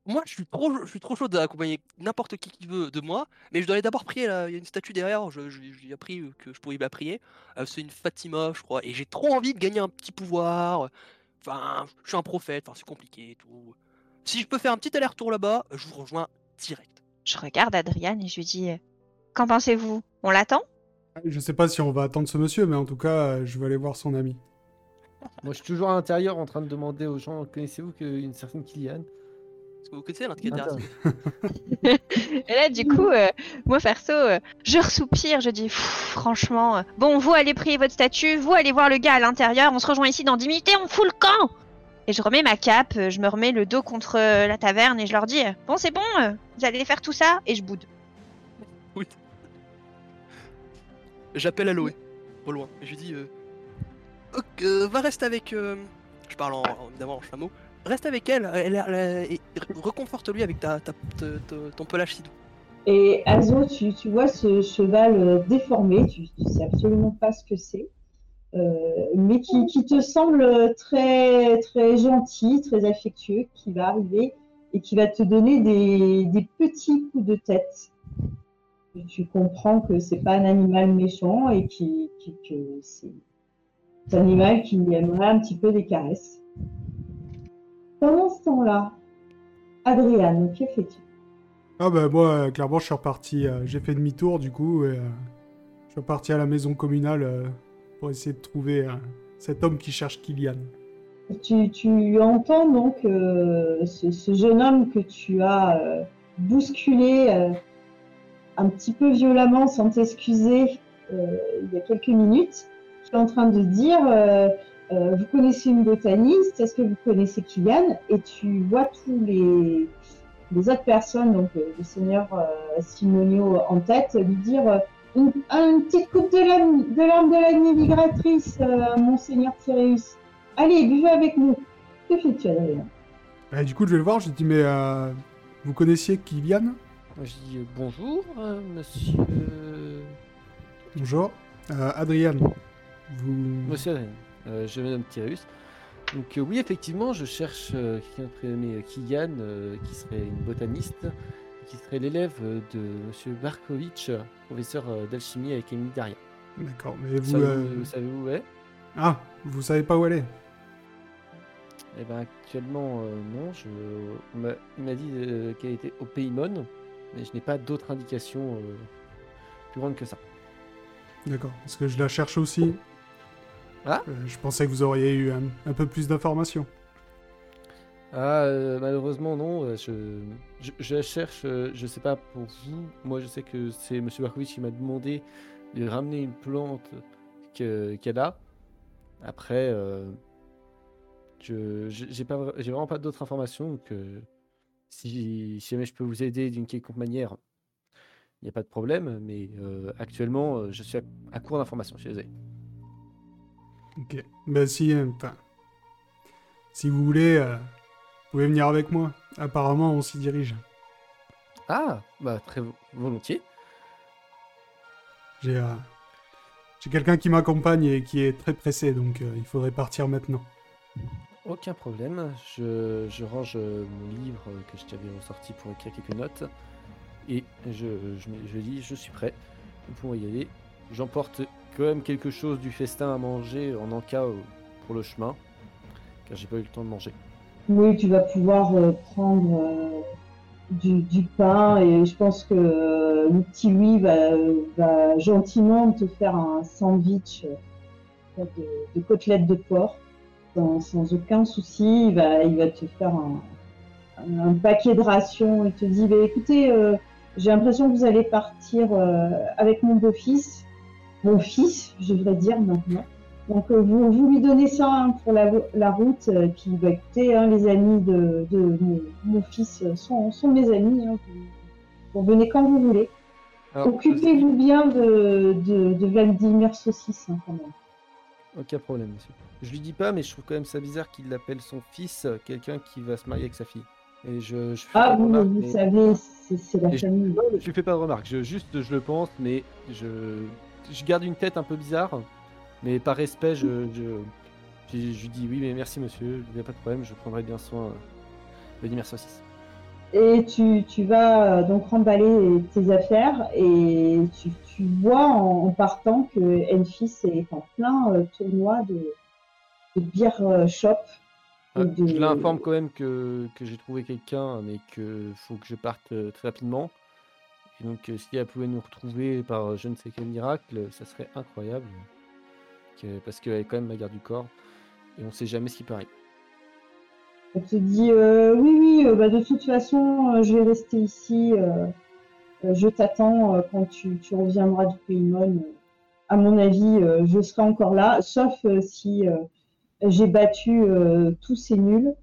Moi, je suis trop, je suis trop chaud d'accompagner n'importe qui qui veut de moi, mais je dois aller d'abord prier. Là. Il y a une statue derrière, je, je, je lui ai appris euh, que je pouvais la prier. Euh, c'est une Fatima, je crois, et j'ai trop envie de gagner un petit pouvoir. Enfin, je suis un prophète, enfin, c'est compliqué et tout. Si je peux faire un petit aller-retour là-bas, je vous rejoins direct. Je regarde Adriane et je lui dis, qu'en pensez-vous? On l'attend? Je sais pas si on va attendre ce monsieur, mais en tout cas, euh, je vais aller voir son ami. Moi, je suis toujours à l'intérieur en train de demander aux gens connaissez-vous qu'une certaine Kylian? Est-ce que vous connaissez. Et là, du coup, euh, moi, perso, euh, je ressoupire, je dis, Pff, franchement, euh, bon, vous allez prier votre statue, vous allez voir le gars à l'intérieur, on se rejoint ici dans 10 minutes et on fout le camp Et je remets ma cape, je me remets le dos contre euh, la taverne et je leur dis, euh, bon, c'est bon, euh, vous allez faire tout ça Et je boude. J'appelle Aloé, au loin, et je lui dis euh, Ok, va rester avec. euh, Je parle en, en- évidemment en chameau. Reste avec elle, elle, elle- reconforte-lui avec ta, ton pelage si doux. Et Azo, tu, tu vois ce cheval euh, déformé, tu ne sais absolument pas ce que c'est, euh, mais qui, te semble très, très gentil, très affectueux, qui va arriver et qui va te donner des, des petits coups de tête. Tu comprends que c'est pas un animal méchant et qui- que c'est un animal qui aimerait un petit peu des caresses. Pendant ce temps-là, Adriane, que fais-tu? Ah bah moi, euh, clairement, je suis reparti, euh, j'ai fait demi-tour du coup, et euh, je suis reparti à la maison communale euh, pour essayer de trouver euh, cet homme qui cherche Kylian. Tu, tu entends donc euh, ce, ce jeune homme que tu as euh, bousculé euh, un petit peu violemment sans t'excuser euh, il y a quelques minutes, qui est en train de dire euh, euh, Vous connaissez une botaniste, est-ce que vous connaissez Kylian? Et tu vois tous les, les autres personnes, donc euh, le seigneur euh, Simonio en tête, lui dire euh, une, une petite coupe de l'âme de, l'âme de la navigatrice, euh, monseigneur Tyréus. Allez, buvez avec nous. Que fais-tu, Adrien? Et du coup, je vais le voir, je lui dis Mais euh, vous connaissiez Kylian? Je dis euh, bonjour, euh, monsieur. Bonjour. Euh, Adrian, vous... Monsieur Adrien. Euh, je me nomme Tyrus. Donc, euh, oui, effectivement, je cherche euh, quelqu'un prénommé euh, euh, qui serait une botaniste, qui serait l'élève de monsieur Barkovitch, professeur d'alchimie avec Émilie Daria. D'accord, mais vous... Savez où elle est? Ah, vous savez pas où elle est? Eh ben, actuellement, non. Je... on m'a- Il m'a dit qu'elle était au Paymon, mais je n'ai pas d'autres indications plus grandes que ça. D'accord, parce que je la cherche aussi. Ah Euh, Je pensais que vous auriez eu un, un peu plus d'informations. Ah, euh, malheureusement, non. euh, Je, je, je cherche, euh, je sais pas pour vous. Moi, je sais que c'est Monsieur Barkovitch qui m'a demandé de ramener une plante que- qu'elle a. Après, euh, je j'ai vraiment pas d'autres informations. Euh, si, si jamais je peux vous aider d'une quelconque manière, il n'y a pas de problème. Mais euh, actuellement, euh, je suis à, à court d'informations. Je suis désolé. Ok. Ben si, euh, enfin... Si vous voulez, euh, vous pouvez venir avec moi. Apparemment, on s'y dirige. Ah, bah très vo- volontiers. J'ai... euh, J'ai quelqu'un qui m'accompagne et qui est très pressé, donc euh, il faudrait partir maintenant. Aucun problème. Je, je range mon livre que je t'avais ressorti pour écrire quelques notes. Et je, je, je dis, je suis prêt. Nous pouvons y aller. J'emporte quand même quelque chose du festin à manger en encas euh, pour le chemin. Car j'ai pas eu le temps de manger. Oui, tu vas pouvoir euh, prendre euh, du, pain et je pense que le petit Louis va, gentiment te faire un sandwich de, de côtelettes de porc sans, aucun souci. Il va, te faire un, paquet de rations. Il te dit bah, écoutez, j'ai l'impression que vous allez partir avec mon beau-fils, mon fils, je devrais dire maintenant. Donc euh, vous, vous lui donnez ça hein, pour la, la route. euh, puis bah, écoutez, hein, les amis de, de mon, mon fils sont, sont mes amis. Hein, vous, vous venez quand vous voulez. Occupez-vous bien de, de, de Vladimir Saucisse quand même. Aucun problème, monsieur. Je lui dis pas, mais je trouve quand même ça bizarre qu'il appelle son fils euh, quelqu'un qui va se marier avec sa fille. Et je, je fais Ah, vous, remarque, vous mais- savez, c'est la Et je- famille. Je lui fais pas de remarque. Je, juste, je le pense, mais je, je garde une tête un peu bizarre. Mais par respect, je, je, je, dis oui, mais merci monsieur, il n'y a pas de problème, je prendrai bien soin euh, de Vladimir Saucisse. Et tu, tu vas euh, donc remballer tes affaires et tu, tu vois en, en partant que Enfis est en plein euh, tournoi de, de beer shop. Ah, de- Je l'informe quand même que, que j'ai trouvé quelqu'un, mais qu'il faut que je parte très rapidement. Et donc, euh, si elle pouvait nous retrouver par euh, je ne sais quel miracle, ça serait incroyable. Parce qu'elle est quand même ma garde du corps. Et on sait jamais ce qui arriver. Elle te dit euh, oui, oui, euh, bah, de toute façon, euh, je vais rester ici. euh, euh, je t'attends euh, quand tu, tu reviendras du Paymon. Euh, à mon avis, euh, je serai encore là, sauf euh, si euh, j'ai battu euh, tous ces nuls.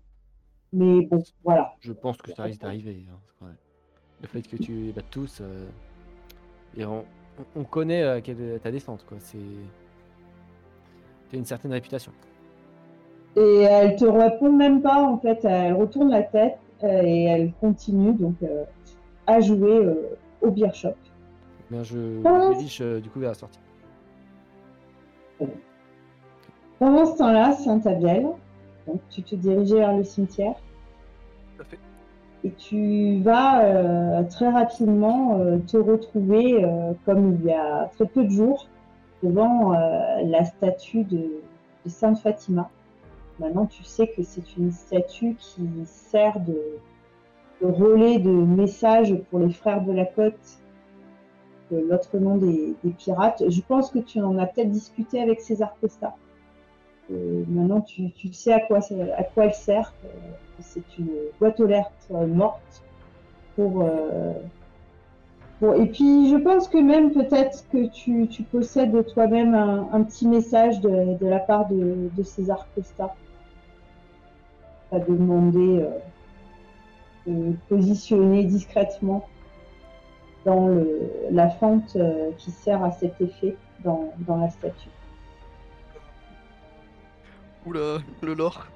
Mais bon, voilà. Je pense que ça risque d'arriver. hein. Le fait que tu les battes tous. euh, et on, on- on connaît euh, quelle ta descente, quoi. C'est. Tu as une certaine réputation. Et elle te répond même pas, en fait, elle retourne la tête euh, et elle continue donc à jouer au beer shop. Bien, je me dirige du coup vers la sortie. Pendant ce temps-là, Saint-Abiel, tu te dirigeais vers le cimetière. Et tu vas euh, très rapidement euh, te retrouver, euh, comme il y a très peu de jours, devant la statue de, Sainte Fatima. Maintenant, tu sais que c'est une statue qui sert de, relais de message pour les frères de la côte, l'autre nom des pirates. Je pense que tu en as peut-être discuté avec César Costa. Maintenant, tu, sais à quoi, elle sert. C'est une boîte aux morte euh, pour- Et puis, je pense que même peut-être que tu, possèdes toi-même un, petit message de, la part de, César Costa. à demander euh, de positionner discrètement dans la fente euh, qui sert à cet effet dans la statue. Le lore.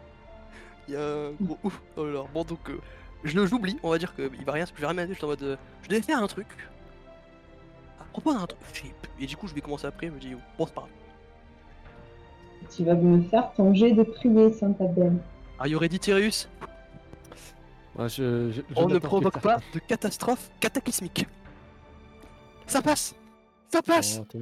Il y a un gros ouf dans le lore. Bon, donc, euh, je le j'oublie, on va dire qu'il va rien, je vais rien mettre, je suis en mode. euh, je devais faire un truc. À propos d'un truc. Et du coup, je vais commencer après, je me dis, bon, c'est pas grave. Tu vas me faire ton jet de prier, Saint-Abel. Are you ready, Tyrus? Moi, je, je- je On ne provoque pas de catastrophe cataclysmique. Ça passe Ça passe Oh,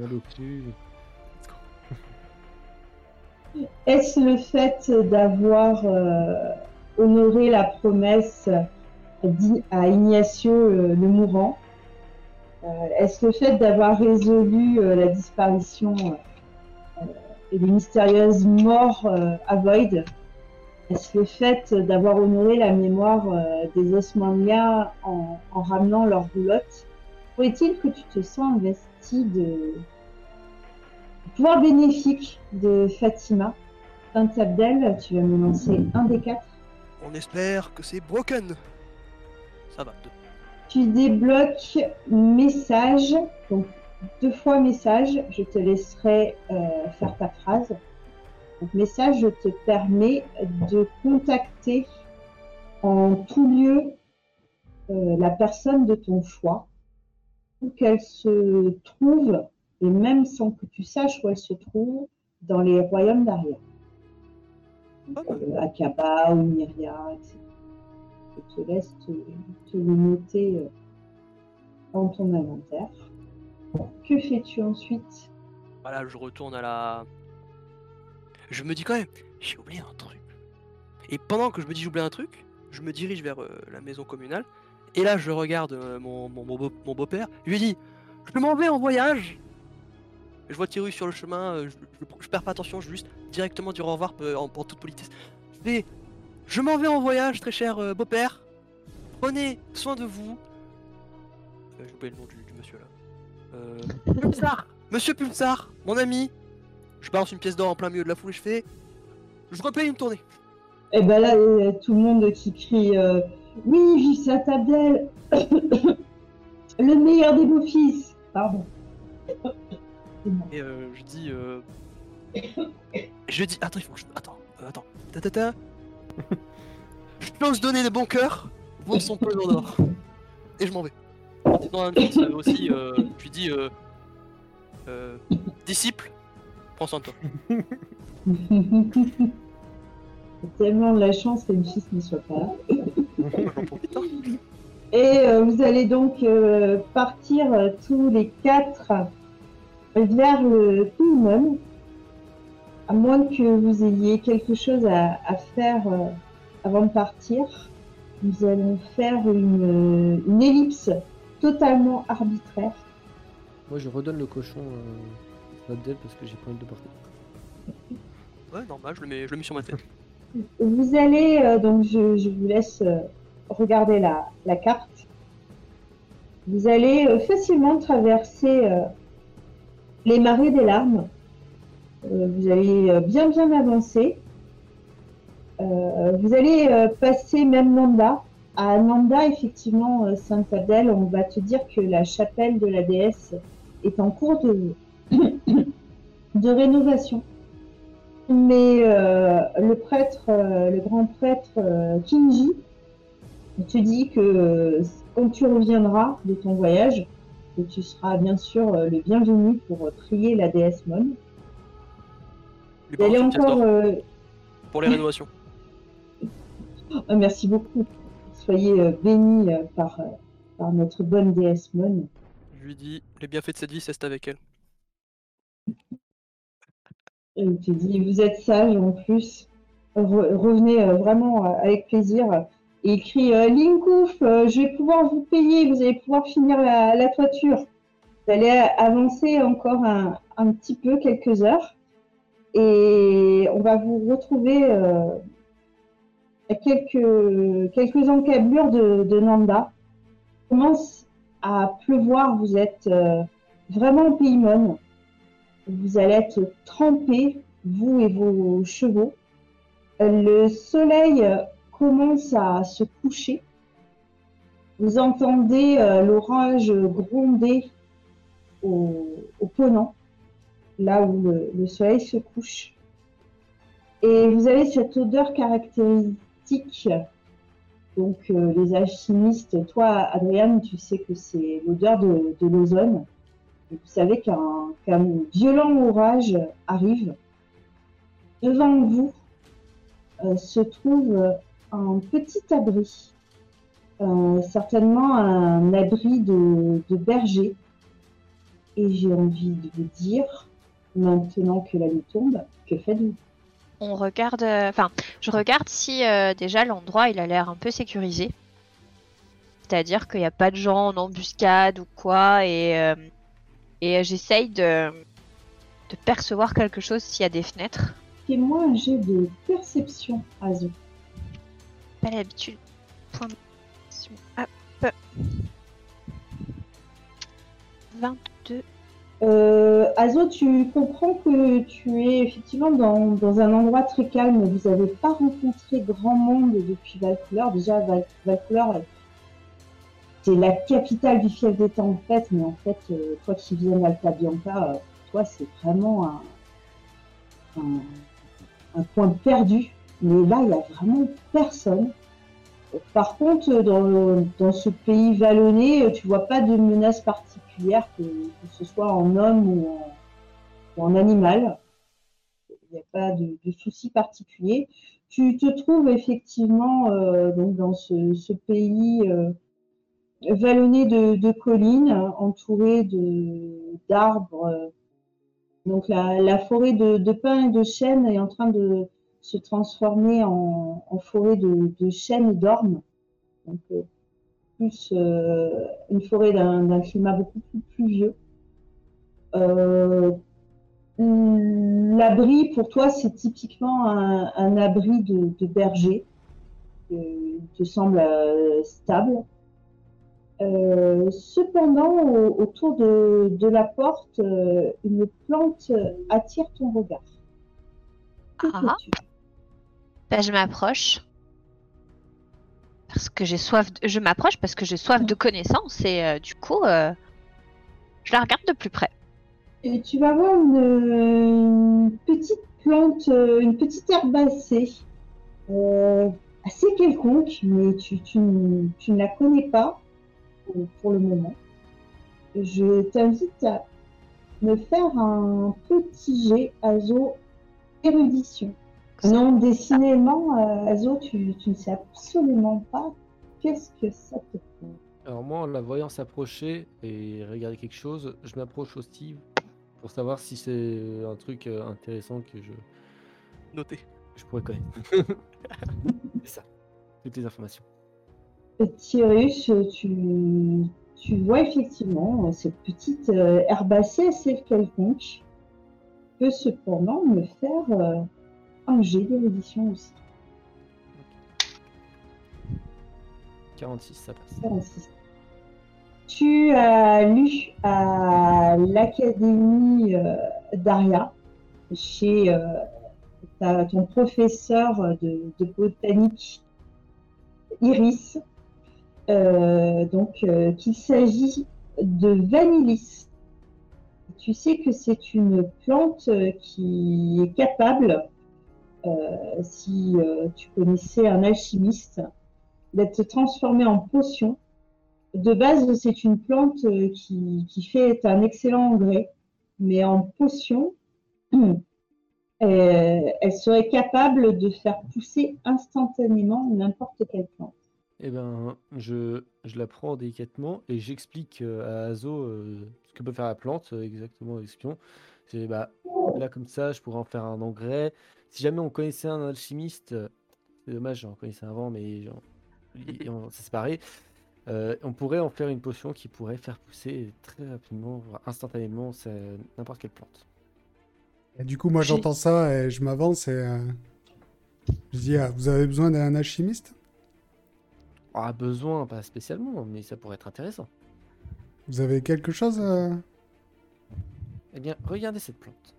Est-ce le fait d'avoir euh, honoré la promesse dit à Ignacio euh, le mourant Euh, Est-ce le fait d'avoir résolu euh, la disparition et les mystérieuses morts à Void Est-ce le fait d'avoir honoré la mémoire des Osmania en, en ramenant leur roulotte? Faut-il que tu te sens investi de pouvoir bénéfique de Fatima Saint Abdel, tu vas me lancer un des quatre. On espère que c'est broken. Ça va, deux. Tu débloques message, donc deux fois message. Je te laisserai euh, faire ta phrase. Donc, message te permet de contacter en tout lieu euh, la personne de ton choix, où qu'elle se trouve, et même sans que tu saches où elle se trouve, dans les royaumes d'arrière. Pas mal. euh, Akaba ou Myria, etc. Je te laisse te, te le noter euh, dans ton inventaire. Que fais-tu ensuite? Voilà, je retourne à la. Je me dis quand même, j'ai oublié un truc. Et pendant que je me dis j'ai oublié un truc, je me dirige vers euh, la maison communale. Et là, je regarde euh, mon, mon, mon beau- mon beau-père. je lui dis Je m'en vais en voyage. Je vois Thierry sur le chemin, euh, je, je- je perds pas attention, je juste directement dire au revoir euh, en, en toute politesse. Je m'en vais en voyage, très cher euh, beau-père. Prenez soin de vous. Euh, J'ai oublié le nom du, du monsieur là. Euh, Pulsar Monsieur Pulsar, mon ami. Je balance une pièce d'or en plein milieu de la foule et je fais, je repaye une tournée. Et ben là, tout le monde qui crie Oui, vive sa Abdel Le meilleur des beaux-fils Pardon. Et euh, je dis. Euh... je dis. Attends, il faut que je. Attends, euh, attends. Ta, ta, ta. je pense donner de bon cœur vaut son pesant d'or. Et je m'en vais. En disant un petit, euh, aussi, euh, je lui dis. Euh... Euh... Disciple, prends soin de toi. C'est tellement de la chance que le fils ne soit pas là. Et euh, vous allez donc euh, partir euh, tous les quatre vers le Pilmon, à moins que vous ayez quelque chose à, à faire euh, avant de partir. Nous allons faire une, une ellipse totalement arbitraire. Moi, je redonne le cochon euh, Abdel parce que j'ai pas envie de le porter. Ouais, normal, je le mets, je le mets sur ma tête. Vous allez, euh, donc je, je vous laisse euh, regarder la, la carte. Vous allez euh, facilement traverser euh, les marées des larmes. Euh, vous allez euh, bien bien avancer. Euh, vous allez passer même Nanda. À Nanda, effectivement, Sainte-Abdel, on va te dire que la chapelle de la déesse est en cours de, rénovation mais le prêtre, le grand prêtre Kinji, te dit que quand tu reviendras de ton voyage, tu seras bien sûr euh, le bienvenu pour euh, prier la déesse Mon. Elle est encore. euh, pour les rénovations. merci beaucoup. Soyez euh, bénis euh, par, euh, par notre bonne déesse Mon. Je lui dis, les bienfaits de cette vie, c'est avec elle. Il te dit, vous êtes sage en plus. Re- revenez euh, vraiment euh, avec plaisir. Il crie, euh, Linkouf, euh, je vais pouvoir vous payer, vous allez pouvoir finir la, toiture. Vous allez avancer encore un, petit peu, quelques heures. Et on va vous retrouver euh, à quelques, quelques encablures de, Nanda. Il commence à pleuvoir, vous êtes euh, vraiment en pays Mon. Vous allez être trempés, vous et vos chevaux. Le soleil commence à se coucher. Vous entendez euh, l'orage gronder au, au Ponant, là où le, le soleil se couche. Et vous avez cette odeur caractéristique. Donc, euh, les alchimistes, toi, Adriane, tu sais que c'est l'odeur de, l'ozone. Vous savez qu'un qu'un violent orage arrive. Devant vous euh, se trouve un petit abri, Euh, certainement un abri de, de berger. Et j'ai envie de vous dire, maintenant que la nuit tombe, que faites-vous? On regarde, euh, enfin, je regarde si euh, déjà l'endroit il a l'air un peu sécurisé. C'est-à-dire qu'il n'y a pas de gens en embuscade ou quoi, et, euh, et j'essaye de, de percevoir quelque chose s'il y a des fenêtres. Fais-moi un jet de perception, Azo. Pas l'habitude. Point de. Hop. 22. Euh, Azo, tu comprends que tu es effectivement dans, dans un endroit très calme. Vous n'avez pas rencontré grand monde depuis Valcouleur. Déjà, Val- Valcouleur, c'est la capitale du fief des tempêtes, mais en fait, euh, toi qui viens d'Alta Bianca, euh, toi, c'est vraiment un, un point perdu. Mais là, il n'y a vraiment personne. Par contre, dans, ce pays vallonné, tu vois pas de menace particulière, que, ce soit en homme ou en, animal. Il n'y a pas de, de souci particulier. Tu te trouves effectivement euh, donc dans ce, pays euh, vallonné de, collines, entouré d'arbres. Donc la, la forêt de, de pins et de chênes est en train de se transformer en, en forêt de, de chênes d'ormes. Donc euh, plus euh, une forêt d'un climat beaucoup plus pluvieux. Euh, L'abri, pour toi, c'est typiquement un, un abri de, de berger. Il te semble stable. Euh, cependant, au- autour de, de la porte, euh, une plante attire ton regard. Que Ah. Ben, je m'approche. Parce que j'ai soif. de- Je m'approche parce que j'ai soif de connaissances et euh, du coup, euh, je la regarde de plus près. Et tu vas voir une, une petite plante, euh, une petite herbacée, euh, assez quelconque, mais tu, tu, ne- tu ne la connais pas pour, pour le moment. Je t'invite à me faire un petit jet Azo érudition. Non, décidément, euh, Azo, tu, tu ne sais absolument pas qu'est-ce que ça te fait. Alors moi, en la voyant s'approcher et regarder quelque chose, je m'approche aussi pour savoir si c'est un truc euh, intéressant que je, Notez. je pourrais connaître. c'est ça. Toutes les informations. Tyrus, tu, tu vois effectivement euh, cette petite euh, herbacée assez quelconque peut cependant me faire euh, un jet d'érudition aussi. 46, ça passe. 46. Tu as lu à l'Académie euh, d'Aria, chez euh, ta- ton professeur de, de botanique Iris, euh, donc euh, qu'il s'agit de Vanillis. Tu sais que c'est une plante euh, qui est capable, euh, si euh, tu connaissais un alchimiste, d'être transformée en potion. De base, c'est une plante euh, qui, fait un excellent engrais, mais en potion, euh, elle serait capable de faire pousser instantanément n'importe quelle plante. Eh ben, je, la prends délicatement et j'explique euh, à Azo euh, ce que peut faire la plante, euh, exactement. C'est bah là comme ça, je pourrais en faire un engrais. Si jamais on connaissait un alchimiste, c'est dommage, j'en connaissais avant, mais j'en- il- on s'est séparés. euh, on pourrait en faire une potion qui pourrait faire pousser très rapidement, voire instantanément, c'est n'importe quelle plante. Et du coup, moi, j'entends ça et je m'avance et euh, je dis, ah, vous avez besoin d'un alchimiste? Ah, besoin, pas spécialement, mais ça pourrait être intéressant. Vous avez quelque chose euh? Eh bien, regardez cette plante.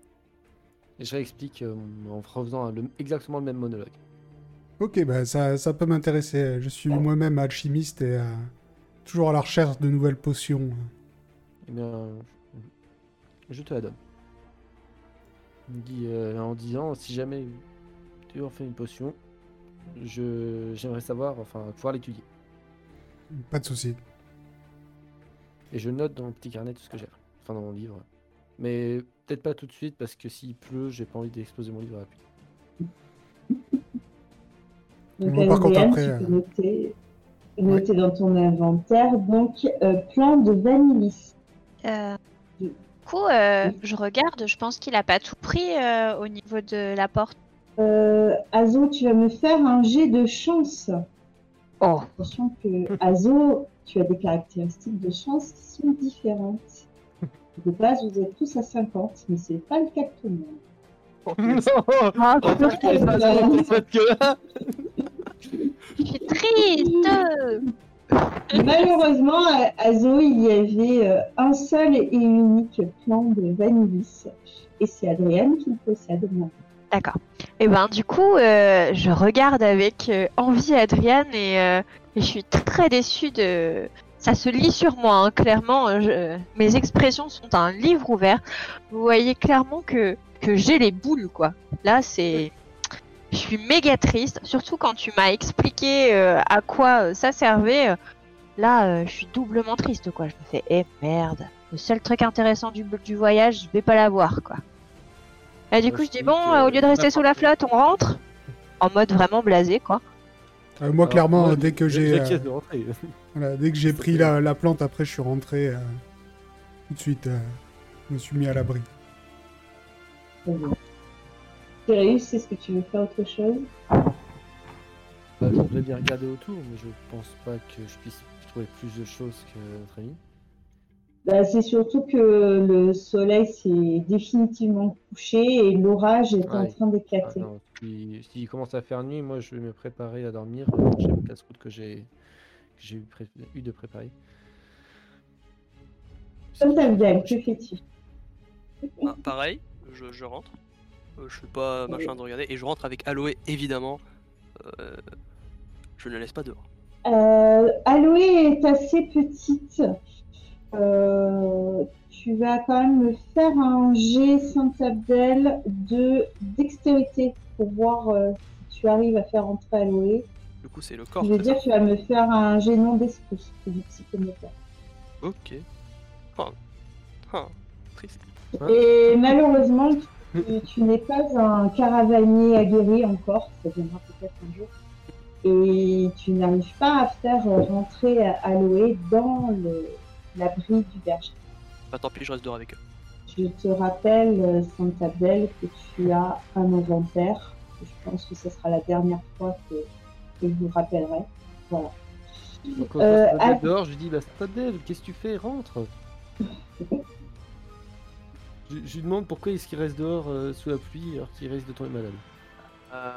Et je réexplique euh, en faisant le- exactement le même monologue. Ok, bah ça, ça peut m'intéresser. Je suis moi-même alchimiste et euh, toujours à la recherche de nouvelles potions. Eh bien, je te la donne. Euh, en disant si jamais tu en fais une potion, je j'aimerais savoir, enfin, pouvoir l'étudier. Pas de souci. Et je note dans mon petit carnet tout ce que j'ai. Enfin, dans mon livre. Mais peut-être pas tout de suite parce que s'il pleut, j'ai pas envie d'exploser mon livre à la pluie. Donc, Moi, par contre, après, tu euh, peux noter, noter dans ton inventaire, donc, euh, plan de Vanillis. Euh, du coup, euh, Oui. je regarde, je pense qu'il a pas tout pris euh, au niveau de la porte. Euh, Azo, tu vas me faire un jet de chance. Oh. Attention que Azo, tu as des caractéristiques de chance qui sont différentes. De base, vous êtes tous à 50, mais c'est pas le cas de tout le monde. Ah, que je suis triste. Malheureusement, à Azo, il y avait euh, un seul et unique plan de Vanillis. Et c'est Adrienne qui le possède maintenant. D'accord. Et ben du coup, euh, je regarde avec euh, envie Adrienne et, euh, et je suis très déçue de. Ça se lit sur moi, hein, clairement. euh, je- Mes expressions sont un livre ouvert. Vous voyez clairement que que j'ai les boules, quoi. Là, c'est. Je suis méga triste, surtout quand tu m'as expliqué euh, à quoi euh, ça servait. Là, euh, je suis doublement triste, quoi. Je me fais, eh merde, le seul truc intéressant du, du voyage, je vais pas l'avoir, quoi. Et du coup, je dis bon, euh, au lieu de rester sous la flotte, on rentre En mode vraiment blasé, quoi. Euh, moi, clairement, moi, dès que j'ai euh, voilà, dès que j'ai pris la, la plante, après, je suis rentré euh, tout de suite. euh, je me suis mis à l'abri. Sirius, est-ce que tu veux faire autre chose? Bah, je voudrais bien regarder autour, mais je pense pas que je puisse trouver plus de choses que notre ami. Bah, c'est surtout que le soleil s'est définitivement couché et l'orage est en train Ah si- S'il commence à faire nuit, moi je vais me préparer à dormir. J'ai une casse-route que j'ai que j'ai eu, pré- eu de préparer. Comme t'as bien, Ah, pareil, je, je rentre. Euh, je fais pas machin de regarder. Et je rentre avec Aloé, évidemment. Euh, je ne la laisse pas dehors. Euh, Aloé est assez petite. Tu vas quand même me faire un G Saint-Abdel de dextérité pour voir euh, si tu arrives à faire entrer Aloé. Du coup, c'est le corps. Je veux dire, ça tu vas me faire un G non d'esprit, c'est du psychomoteur. Ok. Ah. Ah, triste. Et malheureusement, tu, tu n'es pas un caravanier aguerri encore, ça viendra peut-être un jour. Et tu n'arrives pas à faire rentrer Aloé dans le- l'abri du berger. Bah tant pis, je reste dehors avec eux. Je te rappelle, euh, Saint-Abdel, que tu as un inventaire. Je pense que ce sera la dernière fois que, que je vous rappellerai. Voilà. Donc, quand Euh, dehors, je lui dis bah Stadel, qu'est-ce que tu fais? Rentre je, je lui demande pourquoi est-ce qu'il reste dehors euh, sous la pluie alors qu'il risque de tomber malade. Euh,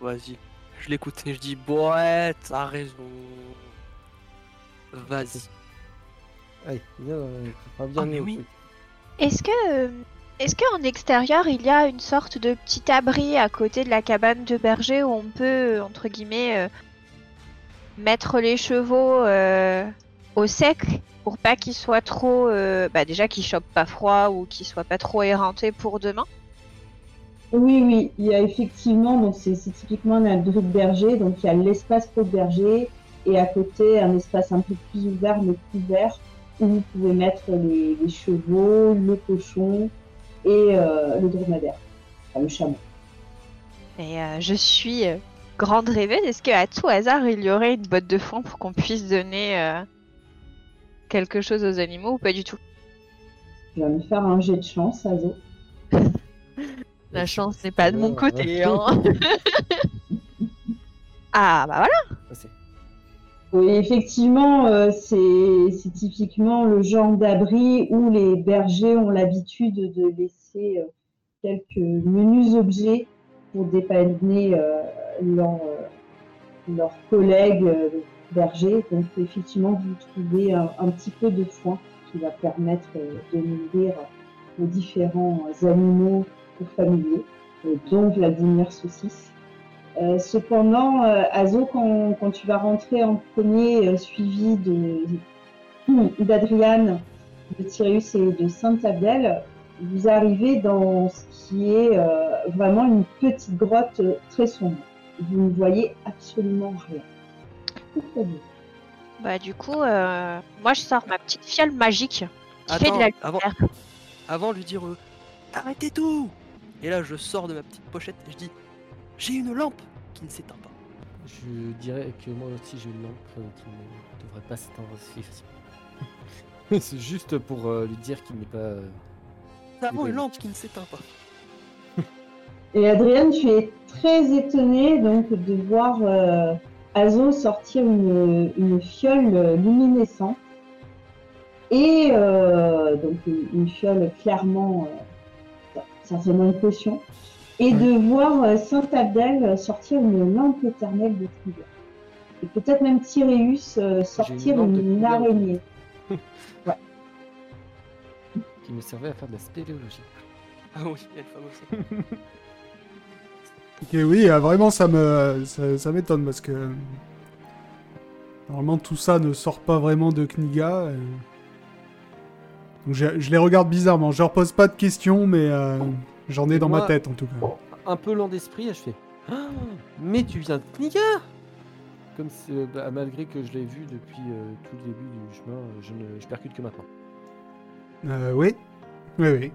Vas-y. Je l'écoute et je dis ouais, t'as raison. Vas-y. Euh, bien Ah, mais mieux, oui. truc. Est-ce que, euh, est-ce qu'en extérieur, il y a une sorte de petit abri à côté de la cabane de berger où on peut, entre guillemets, euh, mettre les chevaux euh, au sec pour pas qu'ils soient trop, euh, bah déjà qu'ils chopent pas froid ou qu'ils soient pas trop éreintés pour demain? Oui, oui, il y a effectivement, donc c'est c'est typiquement un abri de berger, donc il y a l'espace pour le berger et à côté un espace un peu plus ouvert, mais couvert, où vous pouvez mettre les, les chevaux, le cochon et euh, le dromadaire, enfin, le chameau. Et euh, je suis euh, grande rêveuse. Est-ce qu'à tout hasard, il y aurait une botte de foin pour qu'on puisse donner euh, quelque chose aux animaux ou pas du tout? Je vais me faire un jet de chance, Azo. La chance n'est pas de mon côté. hein. ah bah voilà. Oui, effectivement, euh, c'est typiquement le genre d'abri où les bergers ont l'habitude de laisser euh, quelques menus objets pour dépanner euh, leurs collègues bergers. Donc, effectivement, vous trouvez un, petit peu de foin qui va permettre de nourrir les différents animaux familiers, dont Vladimir Saucisse. Euh, cependant, euh, Azo, quand, quand tu vas rentrer en premier, euh, suivi de d'Adriane, de Tyrius et de Saint-Abdel, vous arrivez dans ce qui est euh, vraiment une petite grotte très sombre. Vous ne voyez absolument rien. Bah du coup, euh, moi je sors ma petite fiole magique qui fait de la avant, lumière. avant de lui dire euh, arrêtez tout Et là, je sors de ma petite pochette et je dis j'ai une lampe qui ne s'éteint pas. Je dirais que moi aussi j'ai une lampe euh, qui ne devrait pas s'éteindre si facilement. c'est juste pour euh, lui dire qu'il n'est pas. euh, Nous avons une lampe qui ne s'éteint pas. Et Adrienne, tu es très étonnée donc de voir euh, Azo sortir une, une fiole luminescente et euh, donc une, une fiole clairement euh, certainement une potion et de voir euh, Saint Abdel sortir une lampe éternelle de Trigger. Et peut-être même Tyréus euh, sortir une, araignée. qui me servait à faire de la spéléologie. Ah oui, il y a le fameux ça. Ok, oui, euh, vraiment, ça me, ça, ça m'étonne parce que normalement tout ça ne sort pas vraiment de Kniga. euh. Donc je, je les regarde bizarrement. Je leur pose pas de questions, mais euh, j'en ai dans ma tête en tout cas. Un peu lent d'esprit, je fais Ah, Mais tu viens de Kniga Comme euh, bah, malgré que je l'ai vu depuis euh, tout le début du chemin, euh, je ne je percute que maintenant. Euh, oui, oui, oui.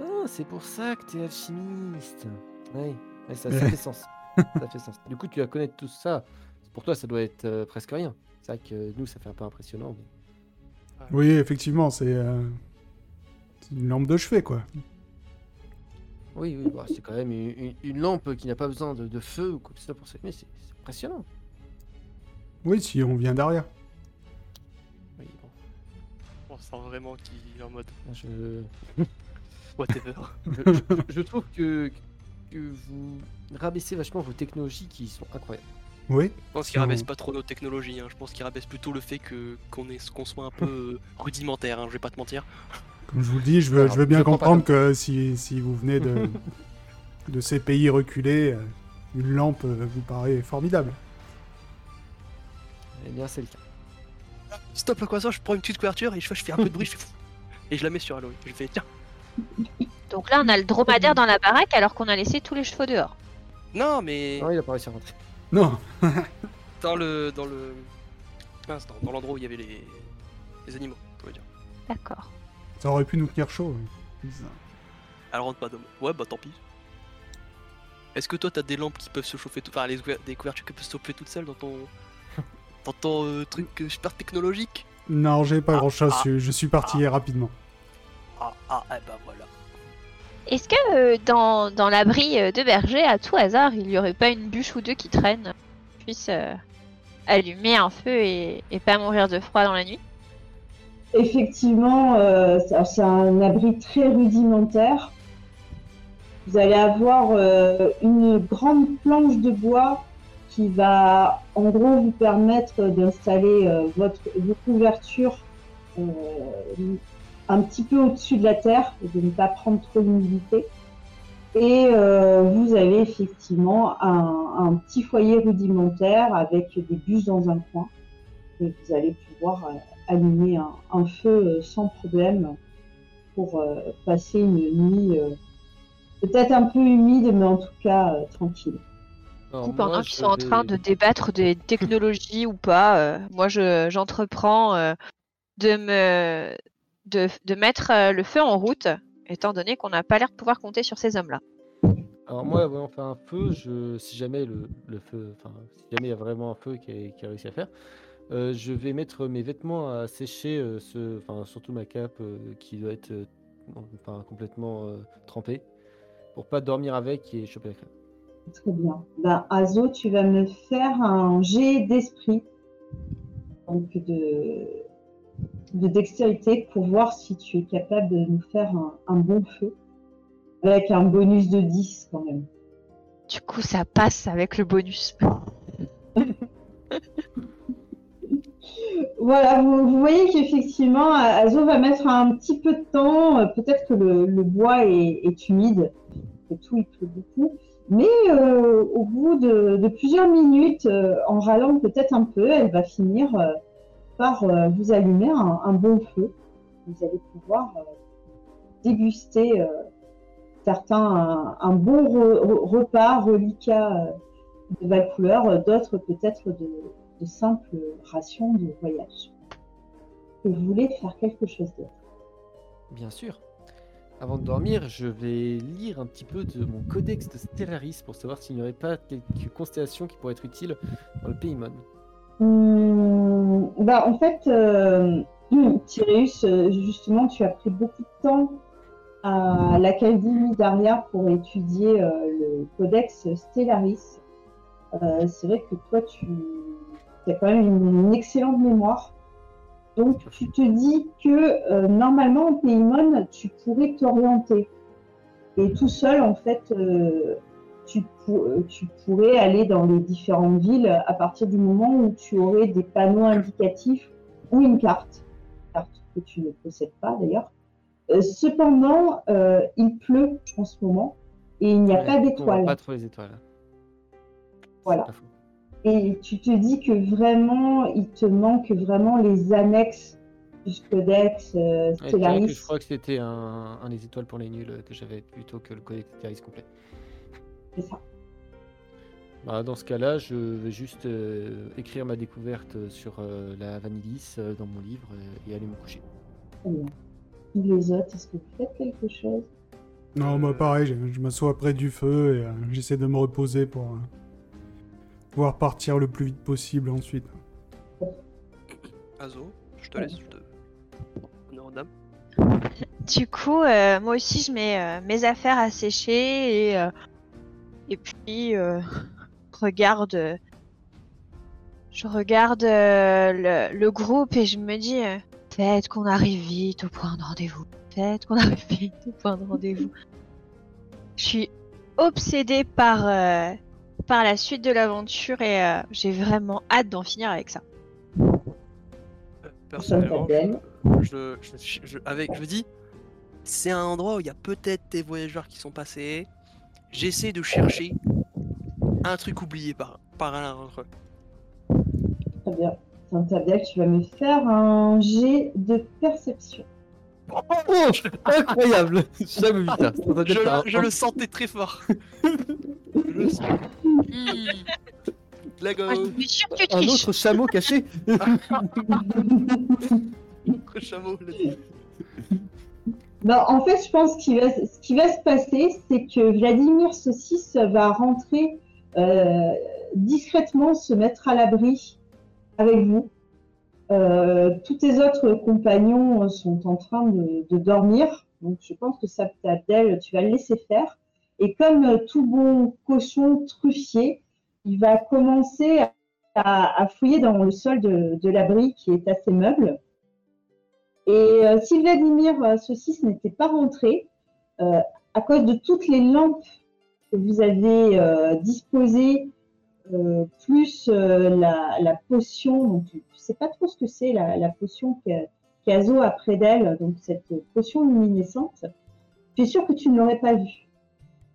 Ah, c'est pour ça que t'es alchimiste. Oui, ouais, ça, ça fait sens. ça fait sens. Du coup, tu vas connaître tout ça. Pour toi, ça doit être euh, presque rien. C'est vrai que nous, ça fait un peu impressionnant. mais- Oui, effectivement, c'est euh, c'est une lampe de chevet, quoi. Oui, oui, bah, c'est quand même une, une- une lampe qui n'a pas besoin de, de feu ou quoi que ce soit pour s'allumer. C'est c'est impressionnant. Oui, si on vient derrière. Oui, bon. on sent vraiment qu'il est en mode Je, whatever. je, je- je trouve que, que vous rabaissez vachement vos technologies qui sont incroyables. Oui. Je pense qu'il Non. rabaisse pas trop nos technologies. hein. Je pense qu'il rabaisse plutôt le fait que qu'on est qu'on soit un peu euh, rudimentaire. hein, Je vais pas te mentir. Comme je vous le dis, je veux, Alors, je veux bien je comprendre que si, si vous venez de, de ces pays reculés, euh, une lampe euh, vous paraît formidable. Eh bien, c'est le cas. Stop le croissant, je prends une petite couverture et je fais, je fais un peu de bruit, je fais fou. Et je la mets sur Aloy. Je fais tiens. Donc là, on a le dromadaire dans la baraque alors qu'on a laissé tous les chevaux dehors. Non mais Non, il a pas réussi à rentrer. Non, dans le dans le mince, dans, dans l'endroit où il y avait les les animaux, on va dire. D'accord. Ça aurait pu nous tenir chaud. oui. Elle rentre pas d'homme. Ouais bah tant pis. Est-ce que toi t'as des lampes qui peuvent se chauffer tout, enfin les ouver- des couvertures qui peuvent se chauffer toutes seules dans ton dans ton euh, truc euh, super technologique? Non, j'ai pas Ah, grand chose, ah, je, je suis parti rapidement. Ah ah eh bah voilà. Est-ce que euh, dans, dans l'abri de berger, à tout hasard, il y aurait pas une bûche ou deux qui traîne qu'on puisse euh, allumer un feu et, et pas mourir de froid dans la nuit? Effectivement, euh, c'est- un abri très rudimentaire. Vous allez avoir euh, une grande planche de bois qui va en gros vous permettre d'installer euh, votre, vos couvertures euh, un petit peu au-dessus de la terre de ne pas prendre trop d'humidité. Et euh, vous avez effectivement un, un petit foyer rudimentaire avec des bûches dans un coin. Et vous allez pouvoir euh, allumer un, un feu euh, sans problème pour euh, passer une nuit euh, peut-être un peu humide, mais en tout cas euh, tranquille. Alors, Du coup, pendant qu'ils sont en train de débattre des technologies ou pas, euh, moi je j'entreprends euh, de me de, de mettre euh, le feu en route, étant donné qu'on n'a pas l'air de pouvoir compter sur ces hommes-là. Alors moi, avant de faire un feu, je, si jamais le, le feu, enfin, si jamais il y a vraiment un feu qui a, qui a réussi à faire, euh, je vais mettre mes vêtements à sécher, euh, ce, enfin, surtout ma cape euh, qui doit être euh, enfin, complètement euh, trempée, pour pas dormir avec et choper la crème. Très bien. Ben, Azo, tu vas me faire un jet d'esprit, donc de, de dextérité, pour voir si tu es capable de nous faire un, un bon feu, avec un bonus de 10 quand même. Du coup, ça passe avec le bonus. Voilà, vous, voyez qu'effectivement, Azo va mettre un petit peu de temps. euh, Peut-être que le, bois est, humide, et tout, il pleut beaucoup. Mais euh, au bout de, plusieurs minutes, euh, en râlant peut-être un peu, elle va finir euh, par euh, vous allumer un, bon feu. Vous allez pouvoir euh, déguster euh, certains un, bon re- re- repas, reliquat euh, de Valcouleur, euh, d'autres peut-être de, de simples rations de voyage. Vous voulez faire quelque chose d'autre. Bien sûr. Avant de dormir, je vais lire un petit peu de mon codex de Stellaris pour savoir s'il n'y aurait pas quelques constellations qui pourraient être utiles dans le Paymon. Hum, bah, en fait, euh, Tyréus, euh, justement, tu as pris beaucoup de temps à l'Académie d'Aria pour étudier euh, le codex Stellaris. Euh, c'est vrai que toi, tu as quand même une, une excellente mémoire. Donc, tu te dis que euh, normalement, en Paymon, tu pourrais t'orienter. Et tout seul, en fait, euh, tu, pour- euh, tu pourrais aller dans les différentes villes à partir du moment où tu aurais des panneaux indicatifs ou une carte, carte que tu ne possèdes pas d'ailleurs. Euh, cependant, il pleut en ce moment et il n'y a Ouais, pas d'étoiles. Pas trop les étoiles. Voilà. Et tu te dis que vraiment, il te manque vraiment les annexes du codex euh, Stellaris. je crois que c'était un, un des étoiles pour les nuls euh, que j'avais plutôt que le codex Stellaris complet. C'est ça. Bah, dans ce cas-là, je vais juste euh, écrire ma découverte sur euh, la Vanilis euh, dans mon livre euh, et aller me coucher. Les autres, est-ce que vous faites quelque chose? Non, moi pareil, je, je m'assois près du feu et euh, j'essaie de me reposer pour euh, pouvoir partir le plus vite possible ensuite. Azo, je te laisse, je te. Du coup, euh, moi aussi, je mets euh, mes affaires à sécher et, euh, et puis euh, regarde. je regarde euh, le, le groupe et je me dis euh, Faites qu'on arrive vite au point de rendez-vous. Faites qu'on arrive vite au point de rendez-vous. Je suis obsédée par, euh, par la suite de l'aventure et euh, j'ai vraiment hâte d'en finir avec ça. Personnellement, je, je, je- je- avec, je dis, c'est un endroit où il y a peut-être des voyageurs qui sont passés. J'essaie de chercher un truc oublié par, par l'un d'entre eux. Très bien. Tu vas me faire un jet de perception. Oh Incroyable Jamais vu ça. Un- je le sentais très fort. je. Hmm. La go, Ah, je suis sûre que tu Un triches. autre chameau caché notre chameau. là. Bah, en fait, je pense qu'il va, ce qui va se passer, c'est que Vladimir Saucisse va rentrer euh, discrètement, se mettre à l'abri avec vous. Euh, tous tes autres compagnons sont en train de, de dormir, donc je pense que ça Abdel, tu vas le laisser faire. Et comme euh, tout bon cochon truffier, il va commencer à, fouiller dans le sol de, l'abri qui est assez meuble. Et euh, si Vladimir euh, n'était pas rentré, euh, à cause de toutes les lampes que vous avez disposées, plus la, potion, donc je ne sais pas trop ce que c'est la, potion qu'a- qu'Azo a près d'elle, donc cette potion luminescente, je suis sûre que tu ne l'aurais pas vue.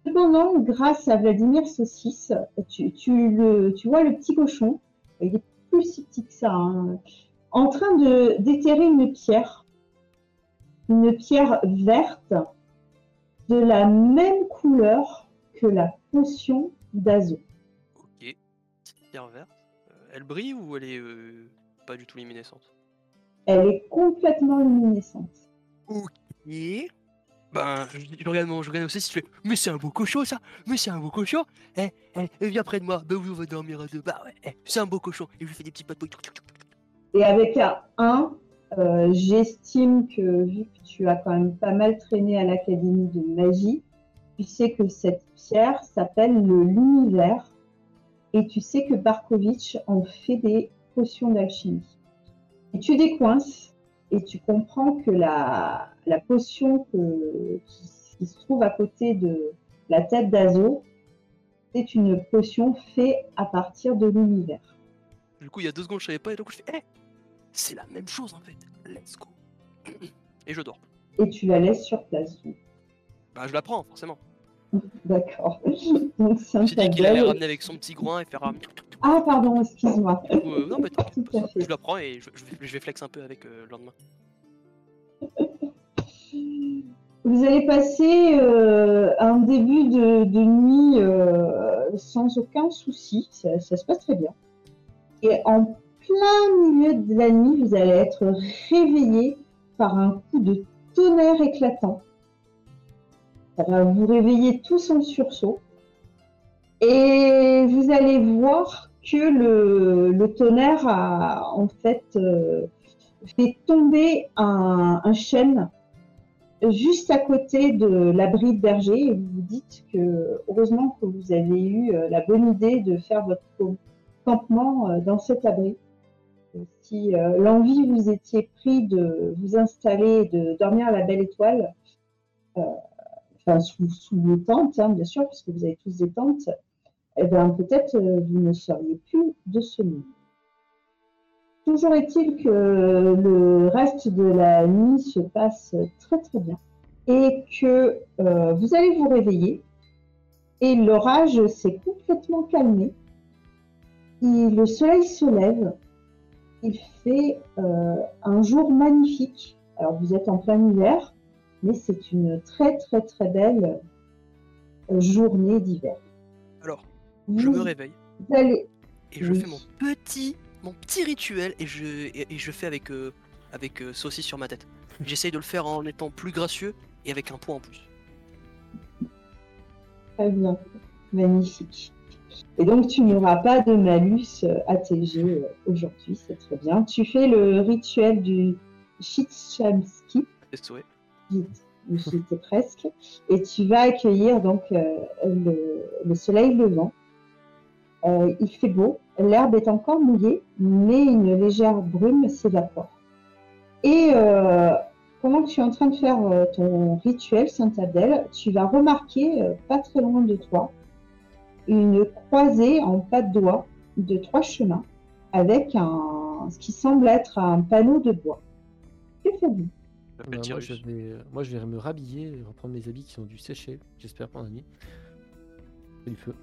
Cependant, grâce à Vladimir Saucisse, tu, tu, le, tu vois le petit cochon, il est plus si petit que ça, hein, en train de déterrer une pierre, une pierre verte de la même couleur que la potion d'Azo. Ok. Petite pierre verte. Euh, elle brille ou elle est euh, pas du tout luminescente? Elle est complètement luminescente. Ok. Ben, je, regarde mon, je regarde aussi si tu fais, mais c'est un beau cochon ça, mais c'est un beau cochon. Eh, eh, viens près de moi. Ben oui, on va dormir à deux. Bah ouais, eh, c'est un beau cochon. Et je lui fais des petites pattes. Et avec un 1, euh, j'estime que vu que tu as quand même pas mal traîné à l'Académie de magie, tu sais que cette pierre s'appelle le l'univers et tu sais que Barkovitch en fait des potions d'alchimie. Et tu décoinces et tu comprends que la, la potion que- qui, qui se trouve à côté de la tête d'Azo, c'est une potion faite à partir de l'univers. Du coup, il y a deux secondes, je savais pas, et donc je fais, eh, c'est la même chose en fait. Let's go. Et je dors. Et tu la laisses sur place. donc. Bah, je la prends, forcément. D'accord. Donc, c'est un J'ai dit qu'il allait ramener avec son petit groin et faire un. Ah, pardon, excuse-moi. Euh, non, mais je la prends et je, je vais, je vais flex un peu avec euh, le lendemain. Vous allez passer euh, un début de, nuit euh, sans aucun souci. Ça, se passe très bien. Et en plein milieu de la nuit, vous allez être réveillé par un coup de tonnerre éclatant. Ça va vous réveiller tous en sursaut. Et vous allez voir que le, tonnerre a en fait euh, fait tomber un chêne juste à côté de l'abri de berger et vous vous dites que heureusement que vous avez eu euh, la bonne idée de faire votre campement euh, dans cet abri. Et Si euh, l'envie vous étiez pris de vous installer de dormir à la belle étoile, euh, enfin sous, sous vos tentes, hein, bien sûr, puisque vous avez tous des tentes, eh bien peut-être euh, vous ne seriez plus de ce monde. Toujours est-il que le reste de la nuit se passe très très bien et que euh, vous allez vous réveiller et l'orage s'est complètement calmé. Et le soleil se lève. Il fait euh, un jour magnifique. Alors vous êtes en plein hiver, mais c'est une très très très belle euh, journée d'hiver. Alors, je Vous me réveille allez et je Oui. fais mon petit, mon petit rituel et je, et, et je fais avec, euh, avec euh, saucisse sur ma tête. J'essaye de le faire en étant plus gracieux et avec un point en plus. Très bien, magnifique. Et donc tu n'auras pas de malus euh, ATG euh, aujourd'hui, c'est très bien. Tu fais le rituel du Shitshamski, C'est souhait. vite, j'y étais presque, et tu vas accueillir donc euh, le, le soleil levant. Euh, il fait beau, l'herbe est encore mouillée, mais une légère brume s'évapore. Et euh, pendant que tu es en train de faire euh, ton rituel Saint-Abdel, tu vas remarquer, euh, pas très loin de toi, une croisée en pas de doigt de trois chemins avec un, ce qui semble être un panneau de bois. Que faites-vous? Je Bah, moi, je vais, moi, je vais me rhabiller et reprendre mes habits qui ont dû sécher, j'espère pendant la nuit. Du feu.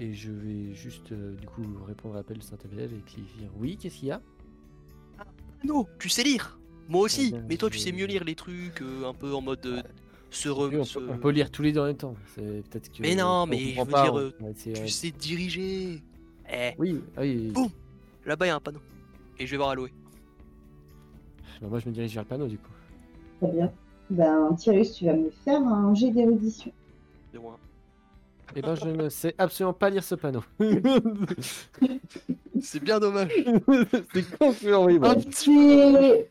Et je vais juste, euh, du coup, répondre à l'appel de Saint-Abel et dire oui, qu'est-ce qu'il y a? Non, tu sais lire Moi aussi, ben, mais toi tu sais mieux lire les trucs euh, un peu en mode euh, se re- Oui, on, se- peut, on peut lire tous les deux en même temps. C'est peut-être que. Mais non, on mais je veux pas, dire, on euh, Tu euh, sais diriger Eh, Oui, ah oui. Boum. là-bas il y a un panneau. Et je vais voir Aloé. Bah, moi, je me dirige vers le panneau du coup. Très bien. Ben, Tyrus, tu vas me faire un jet d'érudition. Zéro un. Eh ben, je ne sais absolument pas lire ce panneau. C'est bien dommage. c'est con que oui, bah. Es-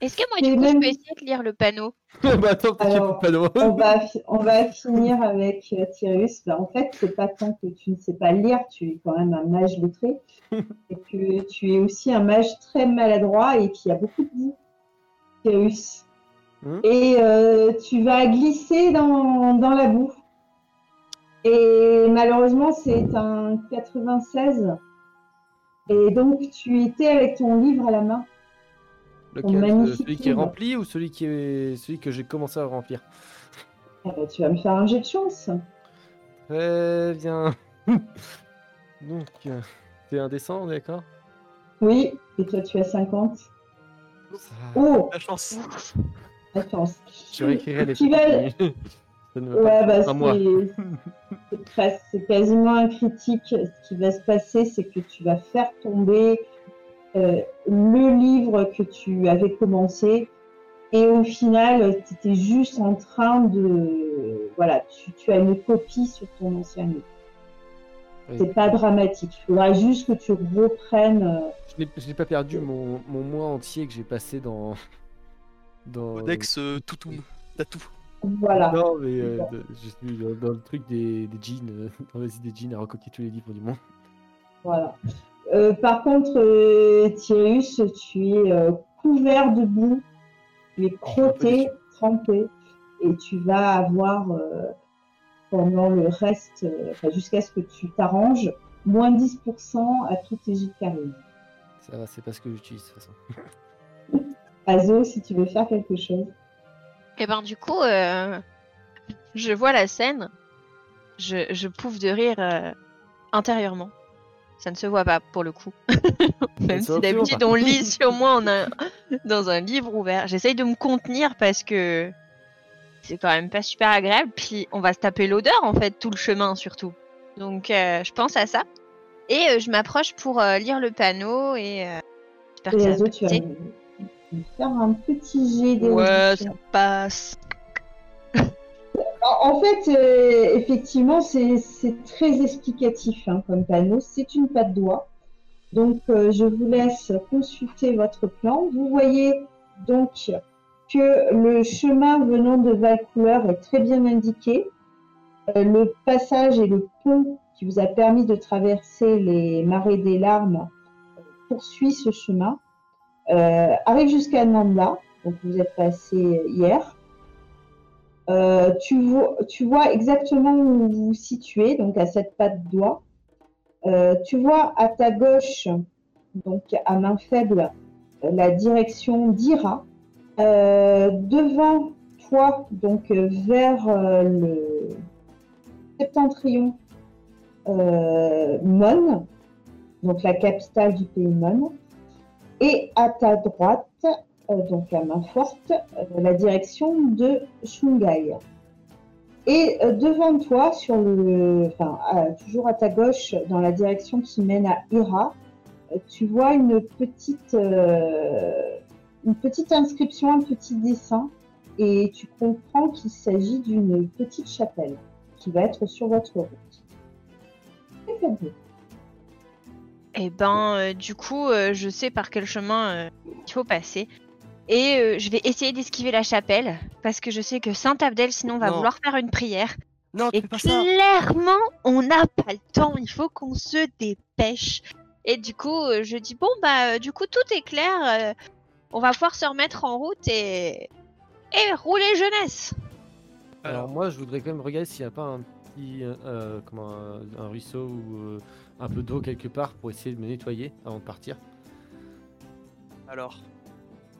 Est-ce que moi, du coup, même- je peux essayer de lire le panneau? Bah attends, Alors, de panneau. on, va, on va finir avec euh, Tyrus. Ben, en fait, c'est pas tant que tu ne sais pas lire, tu es quand même un mage lettré, et que tu es aussi un mage très maladroit et qui a beaucoup de boue, Tyrus. Hmm. Et euh, tu vas glisser dans, dans la boue. Et malheureusement, c'est un 96. Et donc, tu étais avec ton livre à la main. Lequel, euh, celui qui est rempli ou celui qui est celui que j'ai commencé à remplir? Eh ben, tu vas me faire un jet de chance. Très bien. Donc, euh, c'est indécent, on est d'accord? Oui, et toi, tu as 50. Ça- Oh, La chance. attends. Je réécrirai les Tu vas-. Ça ne Ouais, bah, c'est- quasiment un critique. Ce qui va se passer, c'est que tu vas faire tomber euh, le livre que tu avais commencé. Et au final, tu étais juste en train de. Voilà, tu, tu as une copie sur ton ancien livre. Oui. C'est pas dramatique. Il faudra juste que tu reprennes. euh, Je n'ai- Je n'ai pas perdu mon, mon mois entier que j'ai passé dans. dans Codex euh, Toutoum. T'as tout. Voilà. Non, mais euh, je suis dans, dans le truc des, des jeans, euh, dans les des jeans à recopier tous les livres du monde. Voilà. Euh, par contre, euh, tu es euh, couvert de boue, tu es crotté, trempé, et tu vas avoir pendant le reste, enfin, jusqu'à ce que tu t'arranges, moins 10% à tous tes jets de. Ça va, c'est pas ce que j'utilise de toute façon. Azo, si tu veux faire quelque chose. Et ben, du coup, euh, je vois la scène. Je, je pouffe de rire euh, intérieurement. Ça ne se voit pas pour le coup. Même si d'habitude on lit sur moi on a, dans un livre ouvert. J'essaye de me contenir parce que c'est quand même pas super agréable. Puis on va se taper l'odeur en fait tout le chemin surtout. Donc euh, je pense à ça. Et euh, je m'approche pour euh, lire le panneau et euh, j'espère que ça va Faire un petit jet Ouais, ça passe. En fait, euh, effectivement, c'est très explicatif hein, comme panneau. C'est une patte doigt. Donc, euh, je vous laisse consulter votre plan. Vous voyez donc que le chemin venant de Valcouleur est très bien indiqué. Euh, le passage et le pont qui vous a permis de traverser les marais des larmes poursuit ce chemin. Euh, arrive jusqu'à Nanda, donc vous êtes passé hier. Euh, tu, vois, exactement où vous vous situez, donc à cette patte doigt. Euh, tu vois à ta gauche, donc à main faible, la direction d'Ira. Devant toi, donc vers le septentrion, euh, Mon, donc la capitale du pays Mon. Et à ta droite, euh, donc à main forte, euh, la direction de Shungai. Et euh, devant toi, sur le, toujours à ta gauche, dans la direction qui mène à Ira, euh, tu vois une petite, une petite inscription, un petit dessin, et tu comprends qu'il s'agit d'une petite chapelle qui va être sur votre route. Et ben, euh, du coup, euh, je sais par quel chemin euh, il faut passer. Et euh, je vais essayer d'esquiver la chapelle, parce que je sais que Saint Abdel, sinon, va Non. vouloir faire une prière. Non, tu Et fais pas ça. clairement, on n'a pas le temps. Il faut qu'on se dépêche. Et du coup, euh, je dis bon bah, euh, du coup, tout est clair. euh, on va pouvoir se remettre en route et et rouler jeunesse. Alors moi, je voudrais quand même regarder s'il n'y a pas un petit, euh, comment, un, un ruisseau ou euh, un peu d'eau quelque part pour essayer de me nettoyer avant de partir. alors,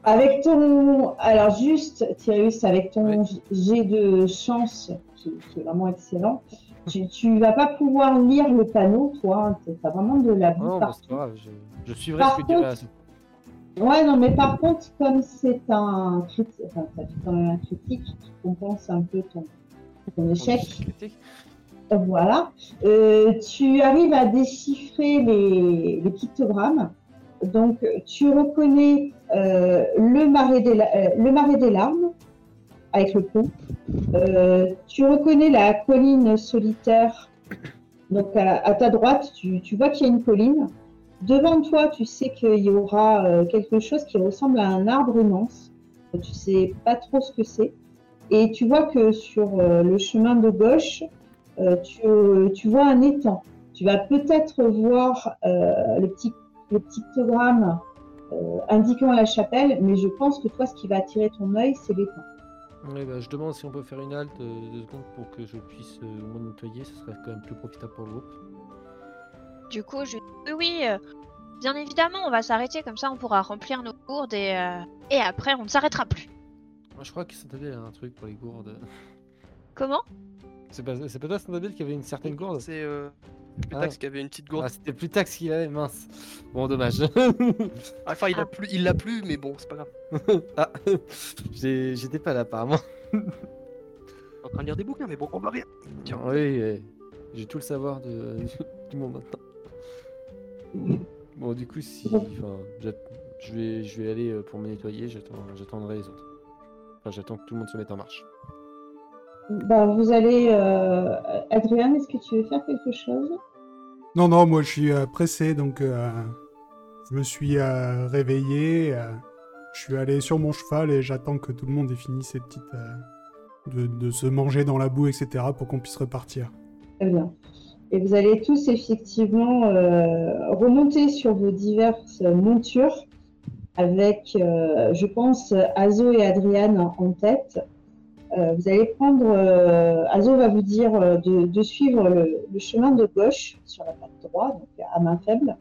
Avec ton. Alors, juste, Thierry, avec ton jet de chance, qui, qui est vraiment excellent, tu, tu vas pas pouvoir lire le panneau, toi. Tu as vraiment de la boue non, partout. grave, je, je suivrai Par ce que contre- Asso. Ouais, non, mais par contre, comme c'est un critique, enfin, ça fait quand même un critique qui compense un peu ton, ton échec. Voilà, euh, tu arrives à déchiffrer les, les pictogrammes. Donc, tu reconnais euh, le, marais des, la- euh, le marais des larmes avec le pont. Tu reconnais la colline solitaire. Donc, à, ta droite, tu, vois qu'il y a une colline. Devant toi, tu sais qu'il y aura quelque chose qui ressemble à un arbre immense. Tu sais pas trop ce que c'est. Et tu vois que sur le chemin de gauche, tu, tu vois un étang. Tu vas peut-être voir euh, le petit le pictogramme euh, indiquant la chapelle, mais je pense que toi, ce qui va attirer ton œil, c'est l'étang. Ouais, bah, je demande si on peut faire une halte euh, deux secondes pour que je puisse euh, au moins nettoyer, ce serait quand même plus profitable pour le groupe. Du coup, je oui, oui, euh, bien évidemment, on va s'arrêter comme ça, on pourra remplir nos gourdes et euh, et après, on ne s'arrêtera plus. Moi, je crois que Saint-Abel a un truc pour les gourdes. Comment? C'est pas, pas toi Saint-Abel qui avait une certaine gourde c'est euh, Ah. Plutax qui avait une petite gourde. Ah, c'était plus taxe qu'il avait, mince. Bon, dommage. Ah, Enfin, il Ah. a plus, il l'a plus, mais bon, c'est pas grave. ah, j'étais pas là apparemment. En train de lire des bouquins, mais bon, on va rien. Tiens. Oui, oui, j'ai tout le savoir de, du monde maintenant. Bon, du coup, si. Enfin, je vais, je vais aller euh, pour me nettoyer, j'attendrai les autres. Enfin, j'attends que tout le monde se mette en marche. Bah, vous allez. Euh... Adrien, est-ce que tu veux faire quelque chose? Non, non, moi je suis euh, pressé, donc euh, je me suis euh, réveillé, euh, je suis allé sur mon cheval et j'attends que tout le monde ait fini ses petites... de, de se manger dans la boue, etc., pour qu'on puisse repartir. Très bien. Et vous allez tous effectivement remonter sur vos diverses montures avec, je pense, Azo et Adriane en tête. Euh, vous allez prendre, euh, Azo va vous dire euh, de, suivre le, chemin de gauche sur la patte droite, donc à main faible.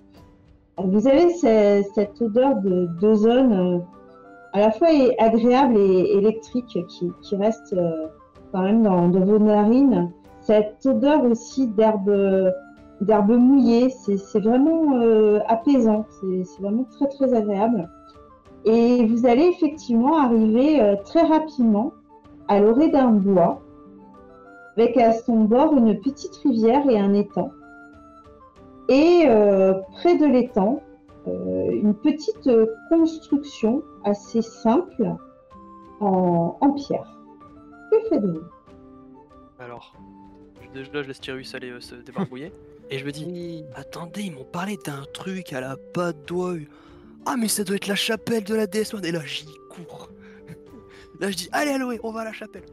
Alors, vous avez ce- cette odeur de d'ozone euh, à la fois agréable et électrique qui, reste euh, quand même dans, vos narines cette odeur aussi d'herbe mouillée, c'est vraiment euh, apaisant, c'est vraiment très très agréable. Et vous allez effectivement arriver euh, très rapidement à l'orée d'un bois, avec à son bord une petite rivière et un étang. Et euh, près de l'étang, euh, une petite construction assez simple en, en pierre. Que faites-vous? Alors, je, là, je laisse Tyrus aller euh, se débarbouiller. et je me dis, attendez, ils m'ont parlé d'un truc à la patte d'oie. Ah, mais ça doit être la chapelle de la déesse. Et là, j'y cours. Là, je dis, allez, Aloé, on va à la chapelle.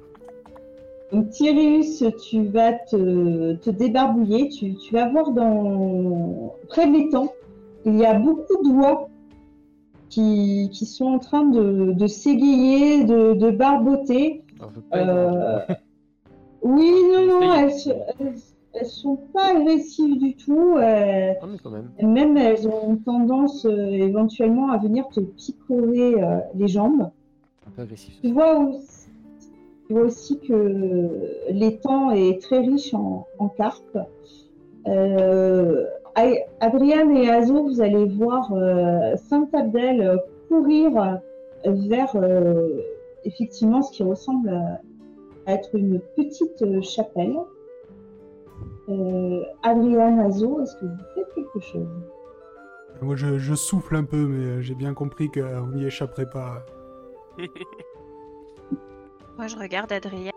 Donc Tyrius, tu vas te, te débarbouiller, tu, tu vas voir dans près de l'étang, il y a beaucoup d'oies qui, qui sont en train de, de s'égayer, de, de barboter. Euh, oui, non, non, elles, elles, elles sont pas agressives du tout. euh, Ah, mais quand même. même elles ont tendance euh, éventuellement à venir te picorer euh, les jambes. Un peu agressif. Tu vois aussi, tu vois aussi que l'étang est très riche en, en carpes. Euh, et Azo, vous allez voir euh, Saint-Abdel euh, courir vers euh, effectivement ce qui ressemble à, à être une petite euh, chapelle. Euh, Adriane, Azo, est-ce que vous faites quelque chose? Moi je, je souffle un peu, mais j'ai bien compris qu'on n'y échapperait pas. Moi, je regarde Adrien.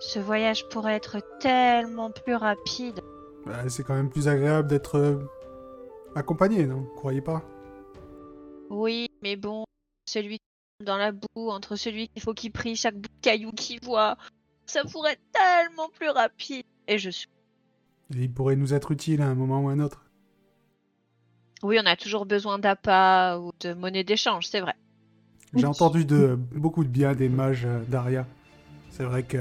Ce voyage pourrait être tellement plus rapide. Bah, c'est quand même plus agréable d'être euh, accompagné, non? Vous croyez pas? Oui, mais bon, celui qui tombe dans la boue, entre celui qu'il faut qu'il prie chaque bout de caillou qu'il voit. Ça pourrait être tellement plus rapide. Et je suis. Et il pourrait nous être utile à un moment ou à un autre. Oui, on a toujours besoin d'appât ou de monnaie d'échange, c'est vrai. J'ai entendu de, beaucoup de bien des mages euh, d'Aria. C'est vrai que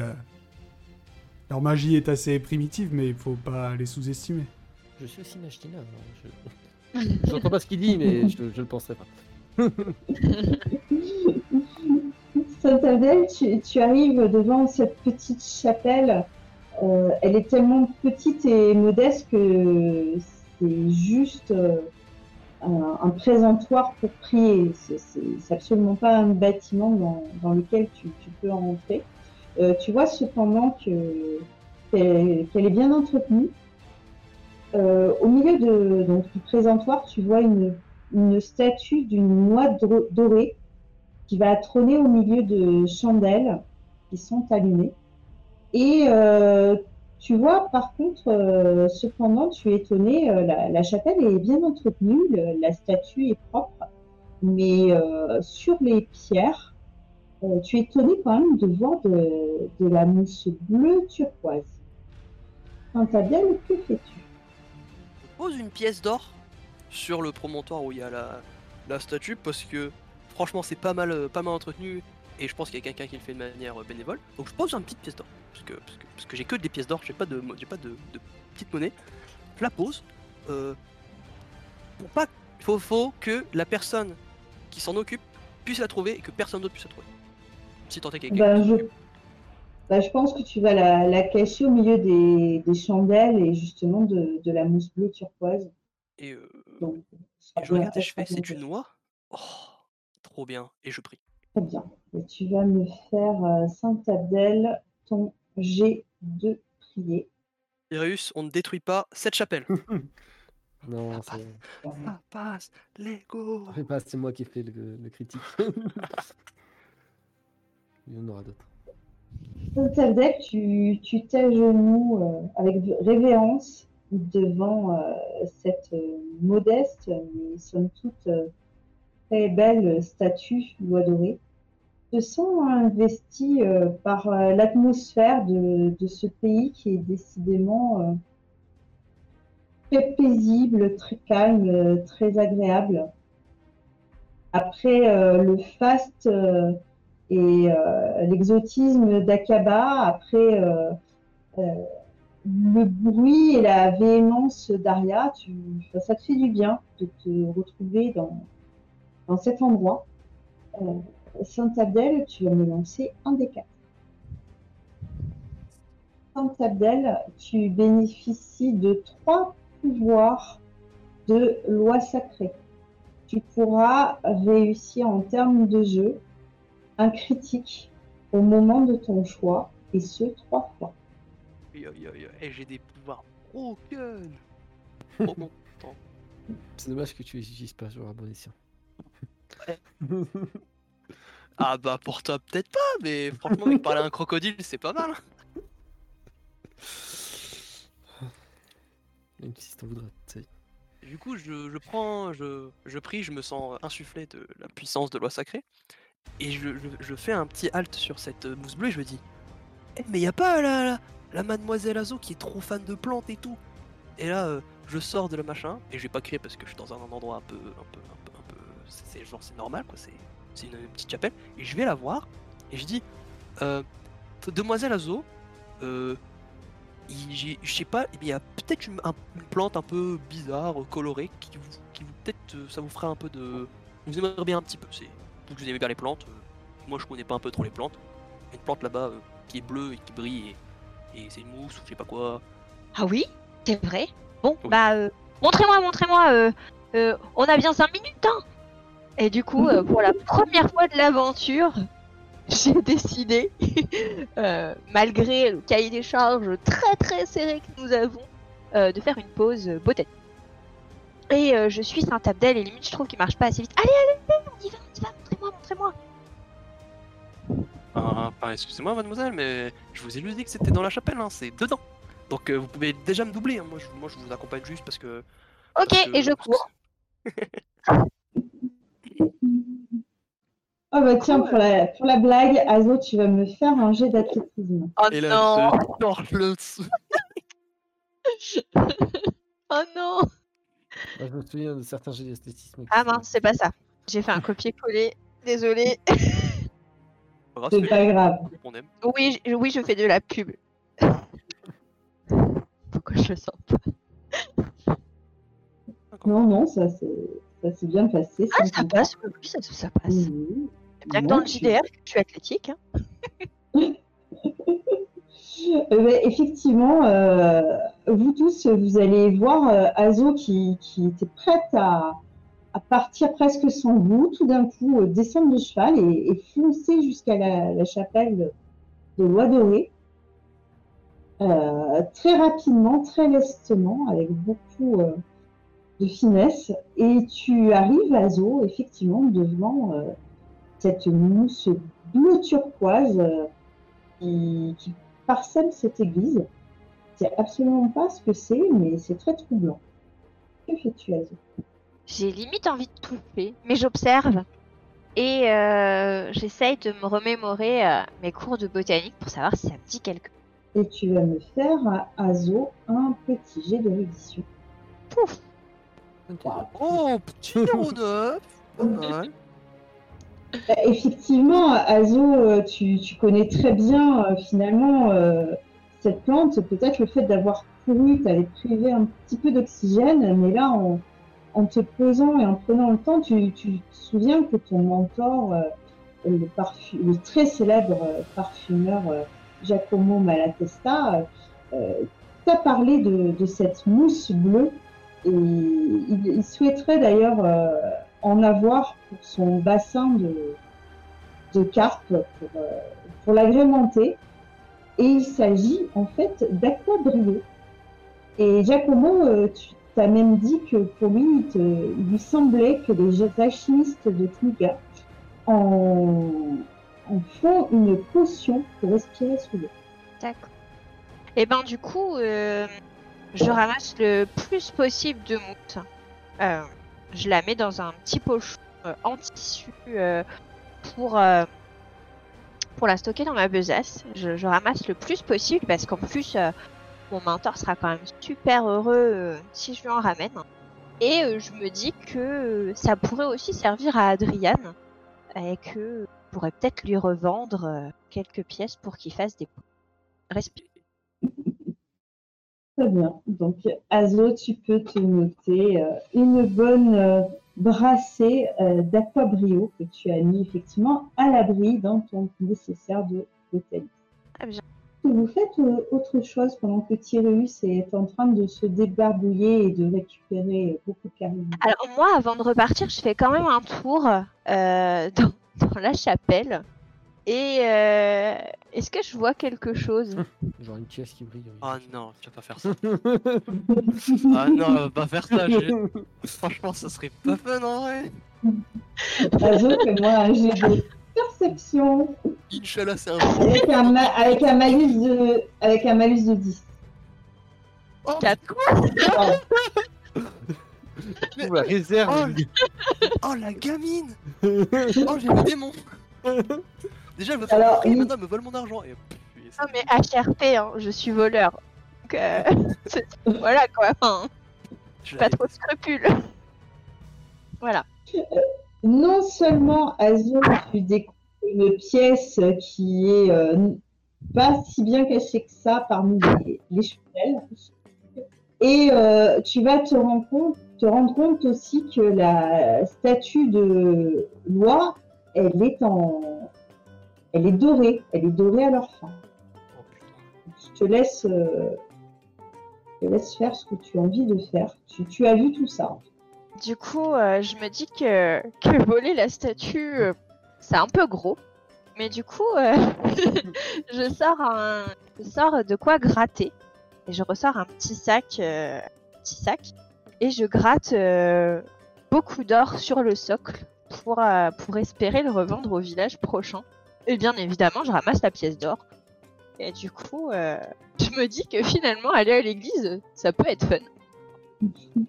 leur magie est assez primitive, mais il faut pas les sous-estimer. Je suis aussi Majtina. hein, Je n'entends pas ce qu'il dit, mais je, je le penserai pas. Saint-Abdel, tu, tu arrives devant cette petite chapelle. Euh, elle est tellement petite et modeste que c'est juste euh, un, présentoir pour prier. C'est- absolument pas un bâtiment dans, lequel tu, peux rentrer. Euh, tu vois cependant que qu'elle est bien entretenue. Euh, au milieu de, donc, du présentoir, tu vois une, statue d'une noix dorée qui va trôner au milieu de chandelles qui sont allumées. Et euh, tu vois, par contre, euh, cependant, tu es étonné, euh, la, chapelle est bien entretenue, la statue est propre, mais euh, sur les pierres, tu es étonné quand même de voir de, la mousse bleue turquoise. Saint-Abdel, que fais-tu Je pose une pièce d'or sur le promontoire où il y a la, la statue parce que franchement c'est pas mal, pas mal entretenu et je pense qu'il y a quelqu'un qui le fait de manière bénévole. Donc je pose une petite pièce d'or parce que, parce que, parce que j'ai que des pièces d'or, j'ai pas de, j'ai pas de, de petite monnaie. Je la pose euh, pour pas, faut, faut que la personne qui s'en occupe puisse la trouver et que personne d'autre puisse la trouver. Si tant est quelqu'un Ben, je, ben, je pense que tu vas la, la cacher au milieu des, des chandelles et justement de, de la mousse bleue turquoise. Et, euh, Donc, et je regarde et je fais, c'est une noix Oh, trop bien. Et je prie. Très bien. Et tu vas me faire, euh, Saint-Abdel, ton G de prier. Sirius, on ne détruit pas cette chapelle. Non, c'est Ah, passe, Lego. c'est pas- c'est moi qui ai fait le, le critique. Il y en aura d'autres. Saint-Abdel, tu tu t'agenouilles euh, avec révérence devant euh, cette euh, modeste, mais somme toute euh, très belle statue d'oie dorée. Te sens investi euh, par euh, l'atmosphère de, ce pays qui est décidément euh, très paisible, très calme, très agréable. Après le faste et l'exotisme d'Akaba, après le bruit et la véhémence d'Aria, tu, ça te fait du bien de te retrouver dans, cet endroit. Saint-Abdel, tu vas me lancer un des quatre. Saint-Abdel, tu bénéficies de trois pouvoirs de loi sacrée. Tu pourras réussir en termes de jeu un critique au moment de ton choix, et ce, trois fois. Aïe, aïe, aïe, aïe, j'ai des pouvoirs broken. Oh mon temps. C'est dommage que tu les utilises pas sur un bon escient. Ah bah pour toi peut-être pas, mais franchement parler à un crocodile c'est pas mal. Même si t'en voudras. ça y est. Du coup je, je prends, je, je prie, je me sens insufflé de la puissance de loi sacrée. Et je, je, fais un petit halt sur cette mousse bleue et je me dis Eh mais y a pas la, la, la mademoiselle Azo qui est trop fan de plantes et tout Et là euh, je sors de le machin et je vais pas crier parce que je suis dans un endroit un peu un peu un peu un peu c'est- genre c'est normal quoi, c'est c'est une, petite chapelle et je vais la voir et je dis euh, demoiselle Azo euh, je sais pas, il y a peut-être une, un- une plante un peu bizarre, colorée, qui vous, qui vous peut-être euh, ça vous ferait un peu de, vous aimeriez bien un petit peu. C'est vous que vous aimez bien les plantes. euh, moi je connais pas un peu trop les plantes. Il y a une plante là-bas qui est bleue et qui brille et, et c'est une mousse ou je sais pas quoi. Ah oui, c'est vrai. Bon, Oui. bah, euh, montrez-moi, montrez-moi. on a bien 5 minutes, hein. Et du coup, euh, pour la première fois de l'aventure, j'ai décidé, euh, malgré le cahier des charges très très serré que nous avons, euh, de faire une pause botanique. Et je suis Saint-Abdel et limite je trouve qu'il marche pas assez vite. Allez, allez, on y va, on y va, montrez-moi, montrez-moi. Ah, enfin, excusez-moi mademoiselle, mais je vous ai juste dit que c'était dans la chapelle, hein, c'est dedans. Donc euh, vous pouvez déjà me doubler. hein, Moi, je, moi je vous accompagne juste parce que. Ok, parce que- et je cours. Oh bah tiens, pour la, pour la blague, Azo, tu vas me faire un jet d'athlétisme. Oh Et là, non le. Oh non je me souviens de certains jeux d'esthétisme. qui Ah mince, c'est pas ça. J'ai fait un copier-coller. Grave, C'est c'est pas grave. Oui, je- oui, je fais de la pub. Pourquoi je le sens pas? Non, non, ça s'est ça s'est bien passé. Ah, ça passe, oui, ça, ça passe. Bien que dans le tu- JDR, je suis athlétique. hein. Euh, ouais, effectivement, euh, vous tous, vous allez voir euh, Azo qui, qui était prête à, à partir presque sans vous, tout d'un coup euh, descendre de cheval et, et foncer jusqu'à la, la chapelle de. Euh, très rapidement, très lestement, avec beaucoup de finesse. Et tu arrives, Azo, effectivement, devant euh, cette mousse bleu turquoise euh, qui, qui parsème cette église. Je sais absolument pas ce que c'est, mais c'est très troublant. Que fais-tu, Azo J'ai limite envie de toucher, mais j'observe. Et euh, j'essaye de me remémorer mes cours de botanique pour savoir si ça me dit quelque chose. Et tu vas me faire, Azo, un petit jet de rédition. Pouf Oh, petit 09 Pas mal. Bah, effectivement, Azo, euh, tu, tu connais très bien euh, finalement euh, cette plante. Peut-être le fait d'avoir couru t'avait privé un petit peu d'oxygène, mais là, en, en te posant et en prenant le temps, tu, tu te souviens que ton mentor, euh, le, très célèbre parfumeur euh, Giacomo Malatesta, t'a parlé de, de cette mousse bleue et il, souhaiterait d'ailleurs euh, en avoir pour son bassin de, carpe pour, euh, pour l'agrémenter. Et il s'agit en fait d'aquabrio. Et Giacomo, euh, tu t'as même dit que pour lui, il, lui semblait que les alchimistes de Kniga en, font une potion pour respirer sous l'eau. D'accord. Et ben du coup, je ramasse le plus possible de mousse. Euh, je la mets dans un petit pochon euh, en tissu euh, pour, euh, pour la stocker dans ma besace. Je, je ramasse le plus possible parce qu'en plus, euh, mon mentor sera quand même super heureux euh, si je lui en ramène. Et je me dis que ça pourrait aussi servir à Adrian et que je pourrais peut-être lui revendre quelques pièces pour qu'il fasse des respire. Très bien. Donc, Azo, tu peux te noter euh, une bonne euh, brassée euh, d'aquabrio que tu as mis effectivement à l'abri dans ton nécessaire de botanique. Très bien. Vous faites euh, autre chose pendant que Tyrus est en train de se débarbouiller et de récupérer beaucoup de caribou. Alors moi, avant de repartir, je fais quand même un tour dans, dans la chapelle. Et est-ce que je vois quelque chose Genre une pièce qui brille. Ah non, tu vas pas faire ça. Ah non, va pas faire ça. Franchement, ça serait pas fun en vrai. Azo, fais-moi un jet de perception Inch'Allah, c'est un avec un, ma- avec un malus de avec un malus de 10. Oh, Quatre. Pardon. Ouh, la réserve. oh la gamine Oh, j'ai le démon Déjà, elle me fait Alors, maintenant elle me vole mon argent. Et... Non mais HRP, hein, je suis voleur. Donc euh, voilà quoi, enfin, je pas trop de scrupules. Voilà. non seulement Azo, tu découvres une pièce qui est euh, pas si bien cachée que ça parmi les, les chevelles. Et euh, tu vas te rendre, compte, te rendre compte aussi que la statue de loi, elle est en, elle est dorée, elle est dorée à leur fin. Oh, putain. Je te laisse, euh, je te laisse faire ce que tu as envie de faire. Tu, tu as vu tout ça. Du coup, euh, je me dis que, que voler la statue, euh, c'est un peu gros. Mais du coup, euh, je sors un, je sors de quoi gratter. Et je ressors un petit sac, euh, un petit sac, et je gratte euh, beaucoup d'or sur le socle pour, euh, pour espérer le revendre au village prochain. Et bien évidemment, je ramasse la pièce d'or. Et du coup, euh, je me dis que finalement, aller à l'église, ça peut être fun.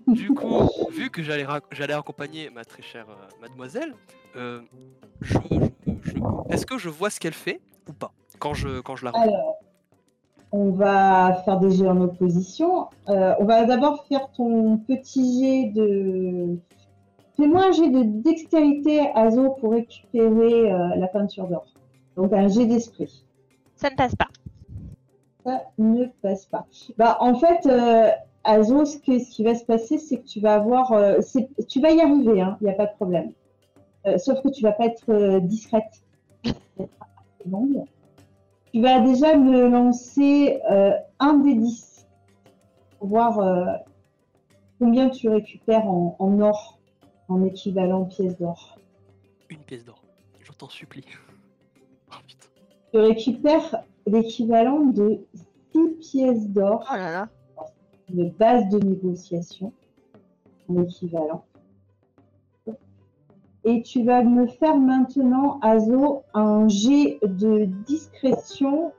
Du coup, vu que j'allais rac- j'allais accompagner ma très chère euh, mademoiselle, euh, je, je est-ce que je vois ce qu'elle fait ou pas quand je, quand je la regarde Alors, on va faire des jets en opposition. Euh, on va d'abord faire ton petit jet de. Fais-moi un jet de dextérité, Azo, pour récupérer euh, la peinture d'or. Donc un jet d'esprit. Ça ne passe pas. Ça ne passe pas. Bah, en fait, euh, Azo, ce, que- ce qui va se passer, c'est que tu vas avoir. euh, tu vas y arriver, il n'y a pas de problème. Euh, sauf que tu vas pas être euh, discrète. Tu vas déjà me lancer euh, un des 10 pour voir euh, combien tu récupères en, en or, en équivalent pièce d'or. Une pièce d'or. Je t'en supplie. Tu récupères l'équivalent de 6 pièces d'or. Oh là là. une base de négociation en équivalent. Et tu vas me faire maintenant, Azo, un jet de discrétion.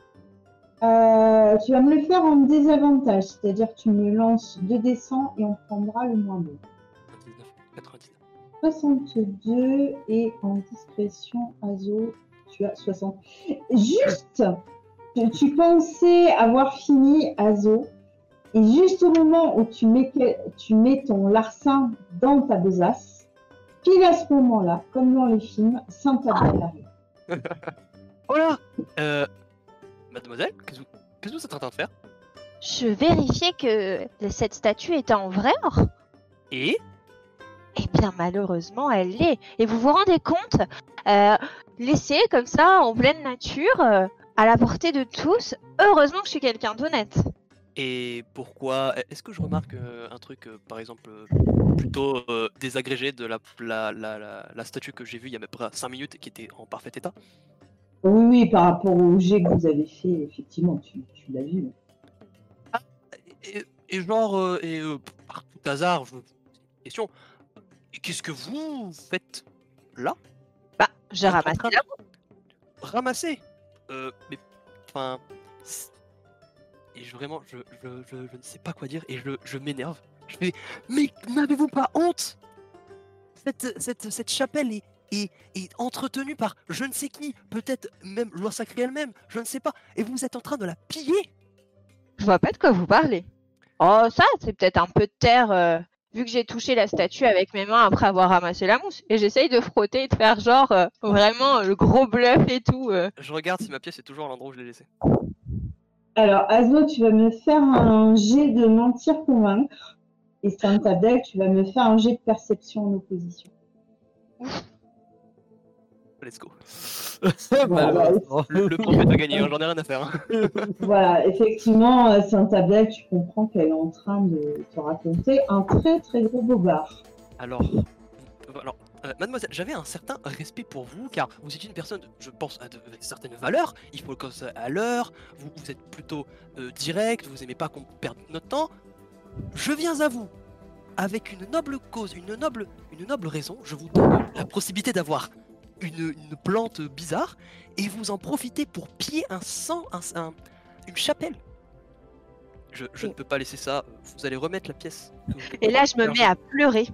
Euh, tu vas me le faire en désavantage, c'est-à-dire que tu me lances 2 descends et on prendra le moins bon. 99, 99. 62 et en discrétion, Azo, tu as 60. Juste, tu, tu pensais avoir fini, Azo, et juste au moment où tu mets, que- tu mets ton larcin dans ta besace, pile à ce moment-là, comme dans les films, Saint-Abel arrive. Oh là euh, Mademoiselle, qu'est-ce que vous qu'est-ce que vous êtes en train de faire? Je vérifiais que cette statue était en vrai or. Et? Eh bien, malheureusement, elle l'est. Et vous vous rendez compte euh, Laissée comme ça, en pleine nature, euh, à la portée de tous, heureusement que je suis quelqu'un d'honnête. Et pourquoi Est-ce que je remarque euh, un truc, euh, par exemple, euh, plutôt euh, désagrégé de la, la, la, la, la statue que j'ai vue il y a à peu près 5 minutes et qui était en parfait état? Oui, oui, par rapport au jet que vous avez fait, effectivement, tu, tu l'as vu. et, et genre, euh, et euh, par tout hasard, je... question, qu'est-ce que vous faites là? Bah, j'ai ramassé train Ramasser. Euh, Mais, enfin... Et je, vraiment, je, je, je, je ne sais pas quoi dire et je, je m'énerve. Je fais, mais n'avez-vous pas honte? Cette, cette, cette chapelle est, est, est entretenue par je ne sais qui, peut-être même loi sacrée elle-même, je ne sais pas, et vous êtes en train de la piller? Je vois pas de quoi vous parlez. Oh, ça, c'est peut-être un peu de terre, euh, vu que j'ai touché la statue avec mes mains après avoir ramassé la mousse. Et j'essaye de frotter et de faire genre euh, vraiment euh, le gros bluff et tout. euh. Je regarde si ma pièce est toujours à l'endroit où je l'ai laissée. Alors, Azo, tu vas me faire un jet de mentir convaincre. Et Saint-Abel, tu vas me faire un jet de perception en opposition. Let's go. Malheureusement. Le, le prophète a gagné, hein, j'en ai rien à faire. hein. Voilà, effectivement, euh, Saint-Abel, tu comprends qu'elle est en train de te raconter un très très gros bobard. Alors, euh, alors euh, mademoiselle, j'avais un certain respect pour vous, car vous êtes une personne, je pense, à de, avec certaines valeurs. Il faut le cause à l'heure. Vous, vous êtes plutôt euh, direct. Vous aimez pas qu'on perde notre temps. Je viens à vous avec une noble cause, une noble, une noble raison. Je vous donne la possibilité d'avoir une, une plante bizarre et vous en profitez pour piller un sang, un, un- une chapelle. Je, je ne peux pas laisser ça. Vous allez remettre la pièce. Et là, je me mets à pleurer.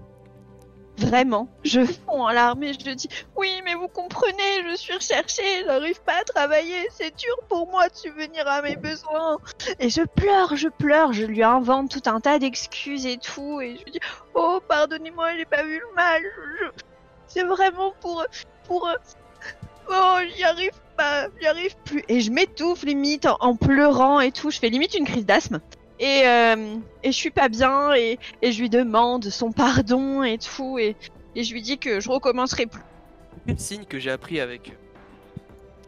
Vraiment. Je fonds en larmes et je dis Oui, mais vous comprenez, je suis recherchée, j'arrive pas à travailler, c'est dur pour moi de subvenir à mes besoins. Et je pleure, je pleure, je lui invente tout un tas d'excuses et tout. Et je lui dis Oh, pardonnez-moi, j'ai pas vu le mal. je- C'est vraiment pour. Pour. Oh, j'y arrive pas, j'y arrive plus. Et je m'étouffe limite en, en pleurant et tout. Je fais limite une crise d'asthme. Et, euh, et je suis pas bien et, et je lui demande son pardon et tout. Et, et je lui dis que je recommencerai plus. Quel signe que j'ai appris avec,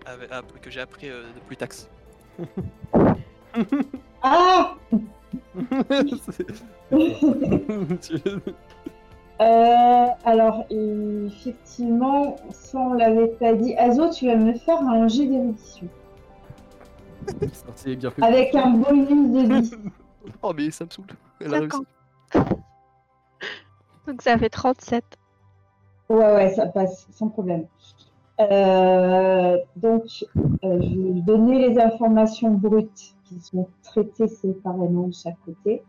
avec- ah, que j'ai appris euh, de Plutax. Ah Euh, alors, effectivement, ça on l'avait pas dit. Azo, tu vas me faire un jet d'érudition. C'est bien fait. Avec un bonus de 10. Oh mais ça me saoule. Elle a réussi. Donc ça fait 37. Ouais, ouais, ça passe sans problème. Euh, donc, euh, je vais donner les informations brutes qui sont traitées séparément de chaque côté.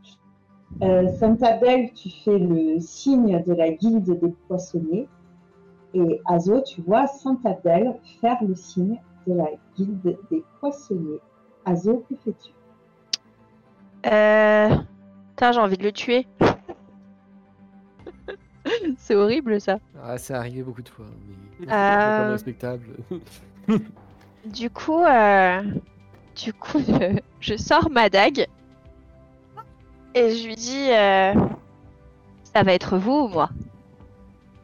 Euh, Saint-Abel, tu fais le signe de la guilde des poissonniers. Et Azo, tu vois Saint-Abdel faire le signe de la guilde des poissonniers. Azo, que fais-tu? Euh... Putain, j'ai envie de le tuer. C'est horrible ça. Ah, c'est arrivé beaucoup de fois. Mais... Euh. C'est pas respectable. Du coup, euh, du coup, je, je sors ma dague et je lui dis, euh, ça va être vous ou moi?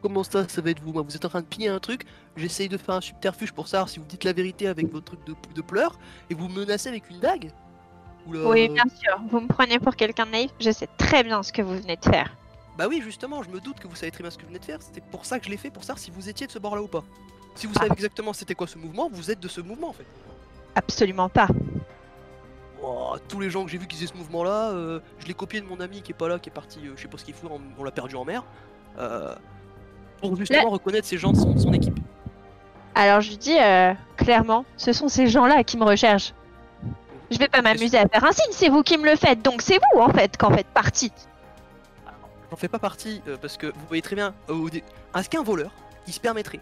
Comment ça, ça va être vous? Moi, vous êtes en train de piller un truc, j'essaye de faire un subterfuge pour savoir si vous dites la vérité avec votre truc de, de pleurs, et vous me menacez avec une dague Oula. Oui, bien sûr. Vous me prenez pour quelqu'un de naïf. Je sais très bien ce que vous venez de faire. Bah oui, justement, je me doute que vous savez très bien ce que vous venez de faire, c'était pour ça que je l'ai fait, pour savoir si vous étiez de ce bord-là ou pas. Si vous Ah. savez exactement c'était quoi ce mouvement, vous êtes de ce mouvement en fait. Absolument pas. Oh, tous les gens que j'ai vu qui faisaient ce mouvement-là, euh, je l'ai copié de mon ami qui est pas là, qui est parti, euh, je sais pas ce qu'il fout, on, on l'a perdu en mer. euh, pour justement reconnaître ces gens de son, son équipe. Alors je lui dis euh, clairement, ce sont ces gens-là qui me recherchent. Je vais pas m'amuser à faire un signe, c'est vous qui me le faites, donc c'est vous en fait qu'en faites partie. J'en fais pas partie parce que vous voyez très bien, euh, dé- est-ce qu'un voleur, il se permettrait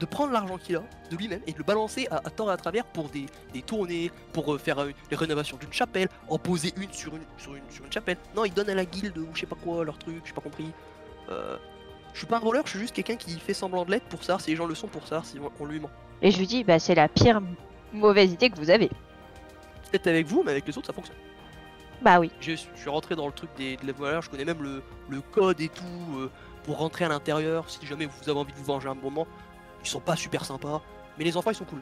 de prendre l'argent qu'il a de lui-même et de le balancer à, à tort et à travers pour des, des tournées, pour euh, faire euh, les rénovations d'une chapelle, en poser une sur une, sur une sur une chapelle. Non, il donne à la guilde ou je sais pas quoi leur truc, j'ai pas compris. Euh, je suis pas un voleur, je suis juste quelqu'un qui fait semblant de l'être pour savoir si les gens le sont, pour savoir si on, lui ment. Et je lui dis, bah c'est la pire mauvaise idée que vous avez. Peut-être avec vous, mais avec les autres ça fonctionne. Bah oui. Je, je suis rentré dans le truc des, des voleurs, je connais même le, le code et tout pour rentrer à l'intérieur. Si jamais vous avez envie de vous venger un moment, ils sont pas super sympas, mais les enfants ils sont cool.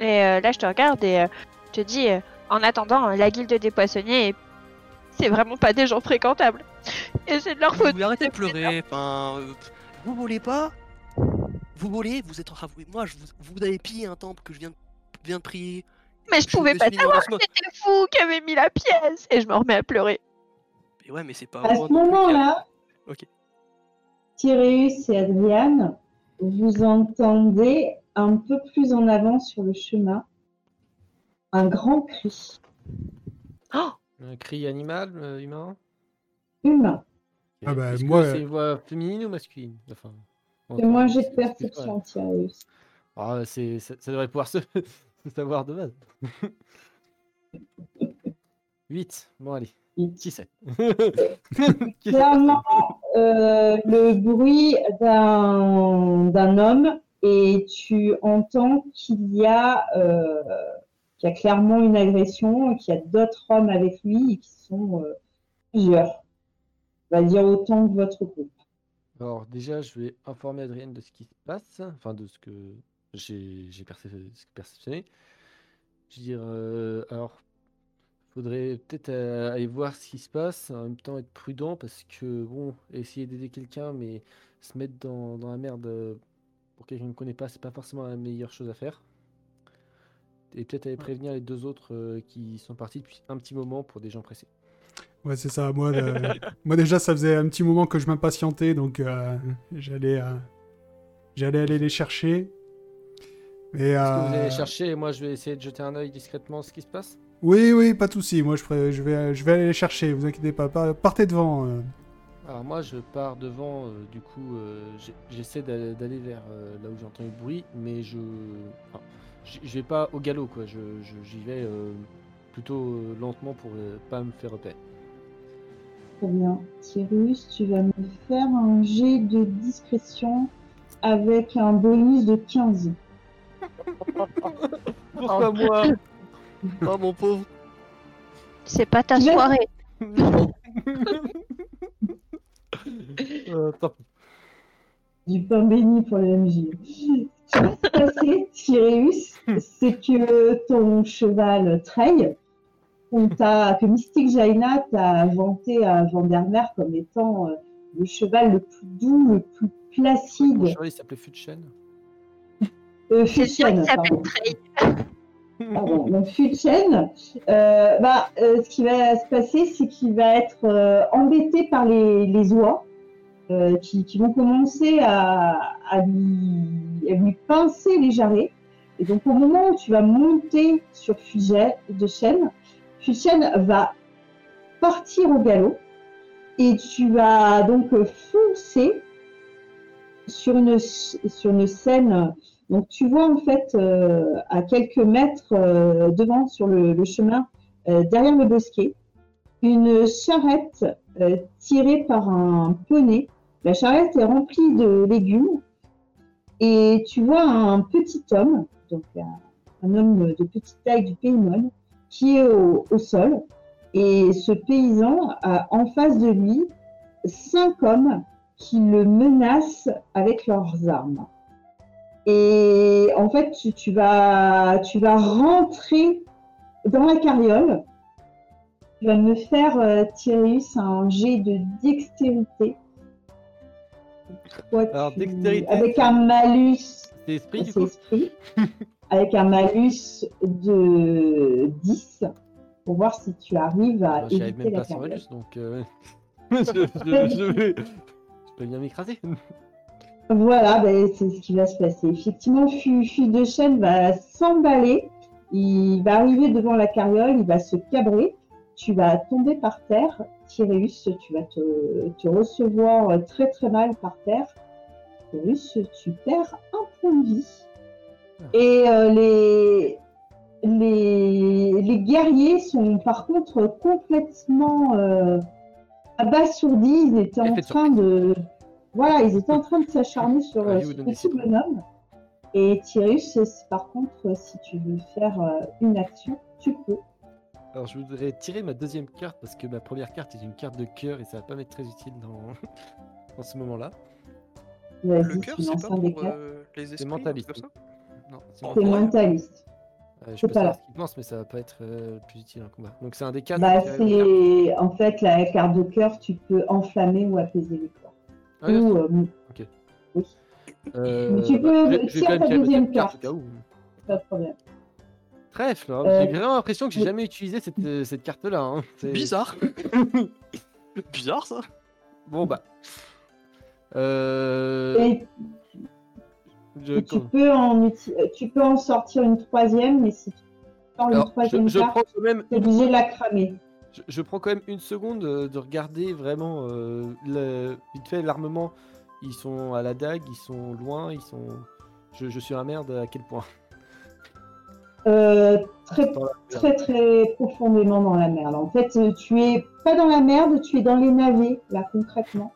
Et euh, là je te regarde et euh, je te dis, euh, en attendant, euh, la guilde des poissonniers, c'est vraiment pas des gens fréquentables. Et c'est de leur Vous faute. pouvez arrêter de pleurer, enfin, euh, vous volez pas, vous volez, vous êtes en train de moi, je vous, vous avez pillé un temple que je viens de, viens de prier. Mais je Je pouvais pas savoir que c'était vous qui avez mis la pièce. Et je me remets à pleurer. Mais ouais, mais c'est pas À ce moment-là, Ok. Tyréus et Adriane, vous entendez un peu plus en avant sur le chemin un grand cri Un cri animal, euh, humain? Humain. Ah bah, moi, C'est une voix féminine ou masculine? Enfin, Et moi, j'ai de perception, Tyréus. Ah, c'est, ça, ça devrait pouvoir se, se savoir de base. 8. Bon, allez. Huit. Qui c'est Qui c'est Clairement, euh, le bruit d'un homme et tu entends qu'il y a euh, qu'il y a clairement une agression qu'il y a d'autres hommes avec lui et qui sont euh, plusieurs. On va dire autant que votre groupe. Alors, déjà, je vais informer Adrienne de ce qui se passe, enfin, de ce que j'ai, perceptionné. Je veux dire, alors, faudrait peut-être euh, aller voir ce qui se passe, en même temps être prudent, parce que, bon, essayer d'aider quelqu'un, mais se mettre dans, dans la merde euh, pour quelqu'un qu'on ne connaît pas, c'est pas forcément la meilleure chose à faire. Et peut-être aller prévenir les deux autres euh, qui sont partis depuis un petit moment pour des gens pressés. Ouais, c'est ça. Moi, euh, moi, déjà, ça faisait un petit moment que je m'impatientais, donc euh, j'allais, euh, j'allais aller les chercher. Et, Est-ce que vous allez chercher? Et moi je vais essayer de jeter un œil discrètement ce qui se passe Oui, oui, pas de souci. Moi, je, vais, je vais aller les chercher. Vous inquiétez pas. Par- Partez devant. euh. Alors moi je pars devant, euh, du coup euh, j'essaie d'a- d'aller vers euh, là où j'ai entendu le bruit, mais je enfin, je vais pas au galop quoi, je, je- j'y vais euh, plutôt euh, lentement pour euh, pas me faire repérer. Très bien. Tyrus, tu vas me faire un jet de discrétion avec un bonus de 15. Pourquoi moi? Oh mon pauvre. C'est pas ta soirée. Euh, tant pis. Du pain béni pour les MJ. Ce qui va se passer, Tyrus, c'est que ton cheval Trey, on t'a- que Mystic Jaina t'a vanté à Vandermeer comme étant euh, le cheval le plus doux, le plus Mon placide. cheval il s'appelait Futchen. Euh, C'est sûr Fuchen, qu'il s'appelle pardon. Trey. Donc Fuchen, euh, bah, euh, ce qui va se passer, c'est qu'il va être euh, embêté par les, les oies euh, qui, qui vont commencer à, à, lui, à lui pincer les jarrets. Et donc au moment où tu vas monter sur Fugen, de chêne, Fuchen va partir au galop et tu vas donc foncer sur une, sur une scène. Donc tu vois en fait euh, à quelques mètres euh, devant sur le, chemin, euh, derrière le bosquet, une charrette tirée par un poney. La charrette est remplie de légumes et tu vois un petit homme, donc un, homme de petite taille du Paymon, qui est au sol. Et ce paysan a en face de lui cinq hommes qui le menacent avec leurs armes. Et en fait, tu, tu vas, tu vas rentrer dans la carriole. Tu vas me faire, euh, un jet de dextérité. Toi, Alors, tu- dextérité, Avec un malus. C'est esprit du coup esprit. avec un malus de 10 pour voir si tu arrives à Bah, J'y arrive même la pas sans malus donc. euh, je, je- je vais. Je peux bien m'écraser. Voilà, ben, c'est ce qui va se passer. Effectivement, Fu, Fu de Chêne va s'emballer. Il va arriver devant la carriole, il va se cabrer. Tu vas tomber par terre. Tyréus, tu vas te, te recevoir très très mal par terre. Tyréus, tu perds un point de vie. Et euh, les, les, les guerriers sont par contre complètement euh, abasourdis. Ils étaient en train de. Voilà, ils étaient en train de s'acharner sur euh, des petit bonhomme. Et Tyrus, c'est- par contre, si tu veux faire euh, une action, tu peux. Alors je voudrais tirer ma deuxième carte parce que ma première carte est une carte de cœur et ça va pas m'être très utile dans, dans ce moment-là. Le cœur, c'est pas pour euh, les esprits. mentaliste. Non, c'est C'est mental. mentaliste. Euh, je c'est peux pas là. ce qu'il pense mais ça va pas être euh, plus utile en combat. Donc c'est un des quatre. Bah, c'est en fait la carte de cœur, tu peux enflammer ou apaiser les corps. Ah, ou, euh, Euh, tu peux bah, ma deuxième carte carte. où. pas de problème. Trèfle, hein. Euh, j'ai vraiment l'impression que j'ai jamais utilisé cette, euh, cette carte-là. hein. C'est- Bizarre. Bizarre ça. Bon bah. Euh... Et je- Et tu, peux en, uti- tu peux en sortir une troisième, mais si tu sors une Alors, je, troisième je carte, prends même tu es obligé de la cramer. Je, je prends quand même une seconde euh, de regarder vraiment euh, le, vite fait l'armement. Ils sont à la dague, ils sont loin, ils sont. Je, je suis un merde à quel point? Euh, très, très, très profondément dans la merde. En fait, euh, tu es pas dans la merde, tu es dans les navets, là, concrètement.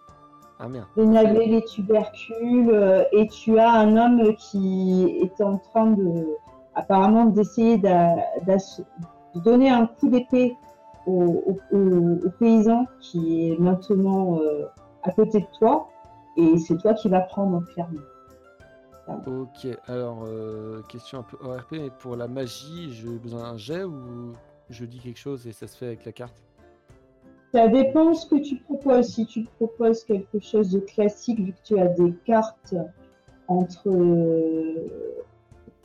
Ah merde. Les navets, les tubercules, et tu as un homme qui était en train de, apparemment, d'essayer de donner un coup d'épée au, au- au- au paysan qui est maintenant euh, à côté de toi, et c'est toi qui vas prendre clairement. Ok, alors euh, question un peu ORP, mais pour la magie, j'ai besoin d'un jet ou je dis quelque chose et ça se fait avec la carte? Ça dépend ce que tu proposes. Si tu proposes quelque chose de classique, vu que tu as des cartes entre. euh,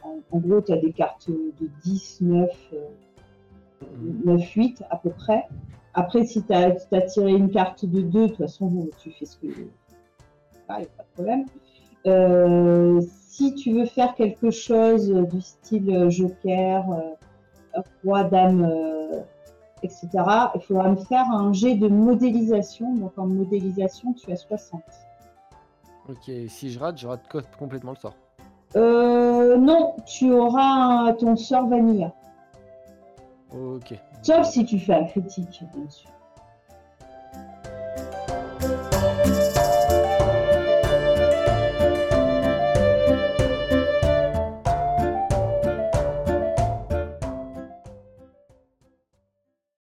en, en gros, tu as des cartes de 10, 9, euh, 9, 8 à peu près. Après, si tu as, tiré une carte de 2, de toute façon, bon, tu fais ce que. il n'y a pas de problème. Euh, si tu veux faire quelque chose du style Joker, euh, Roi, Dame. euh, etc. Il faudra me faire un jet de modélisation. Donc en modélisation, tu as 60. Ok, si je rate, je rate co- complètement le sort. Euh, non, tu auras un- ton sort vanilla. Ok. Sauf si tu fais un critique, bien sûr.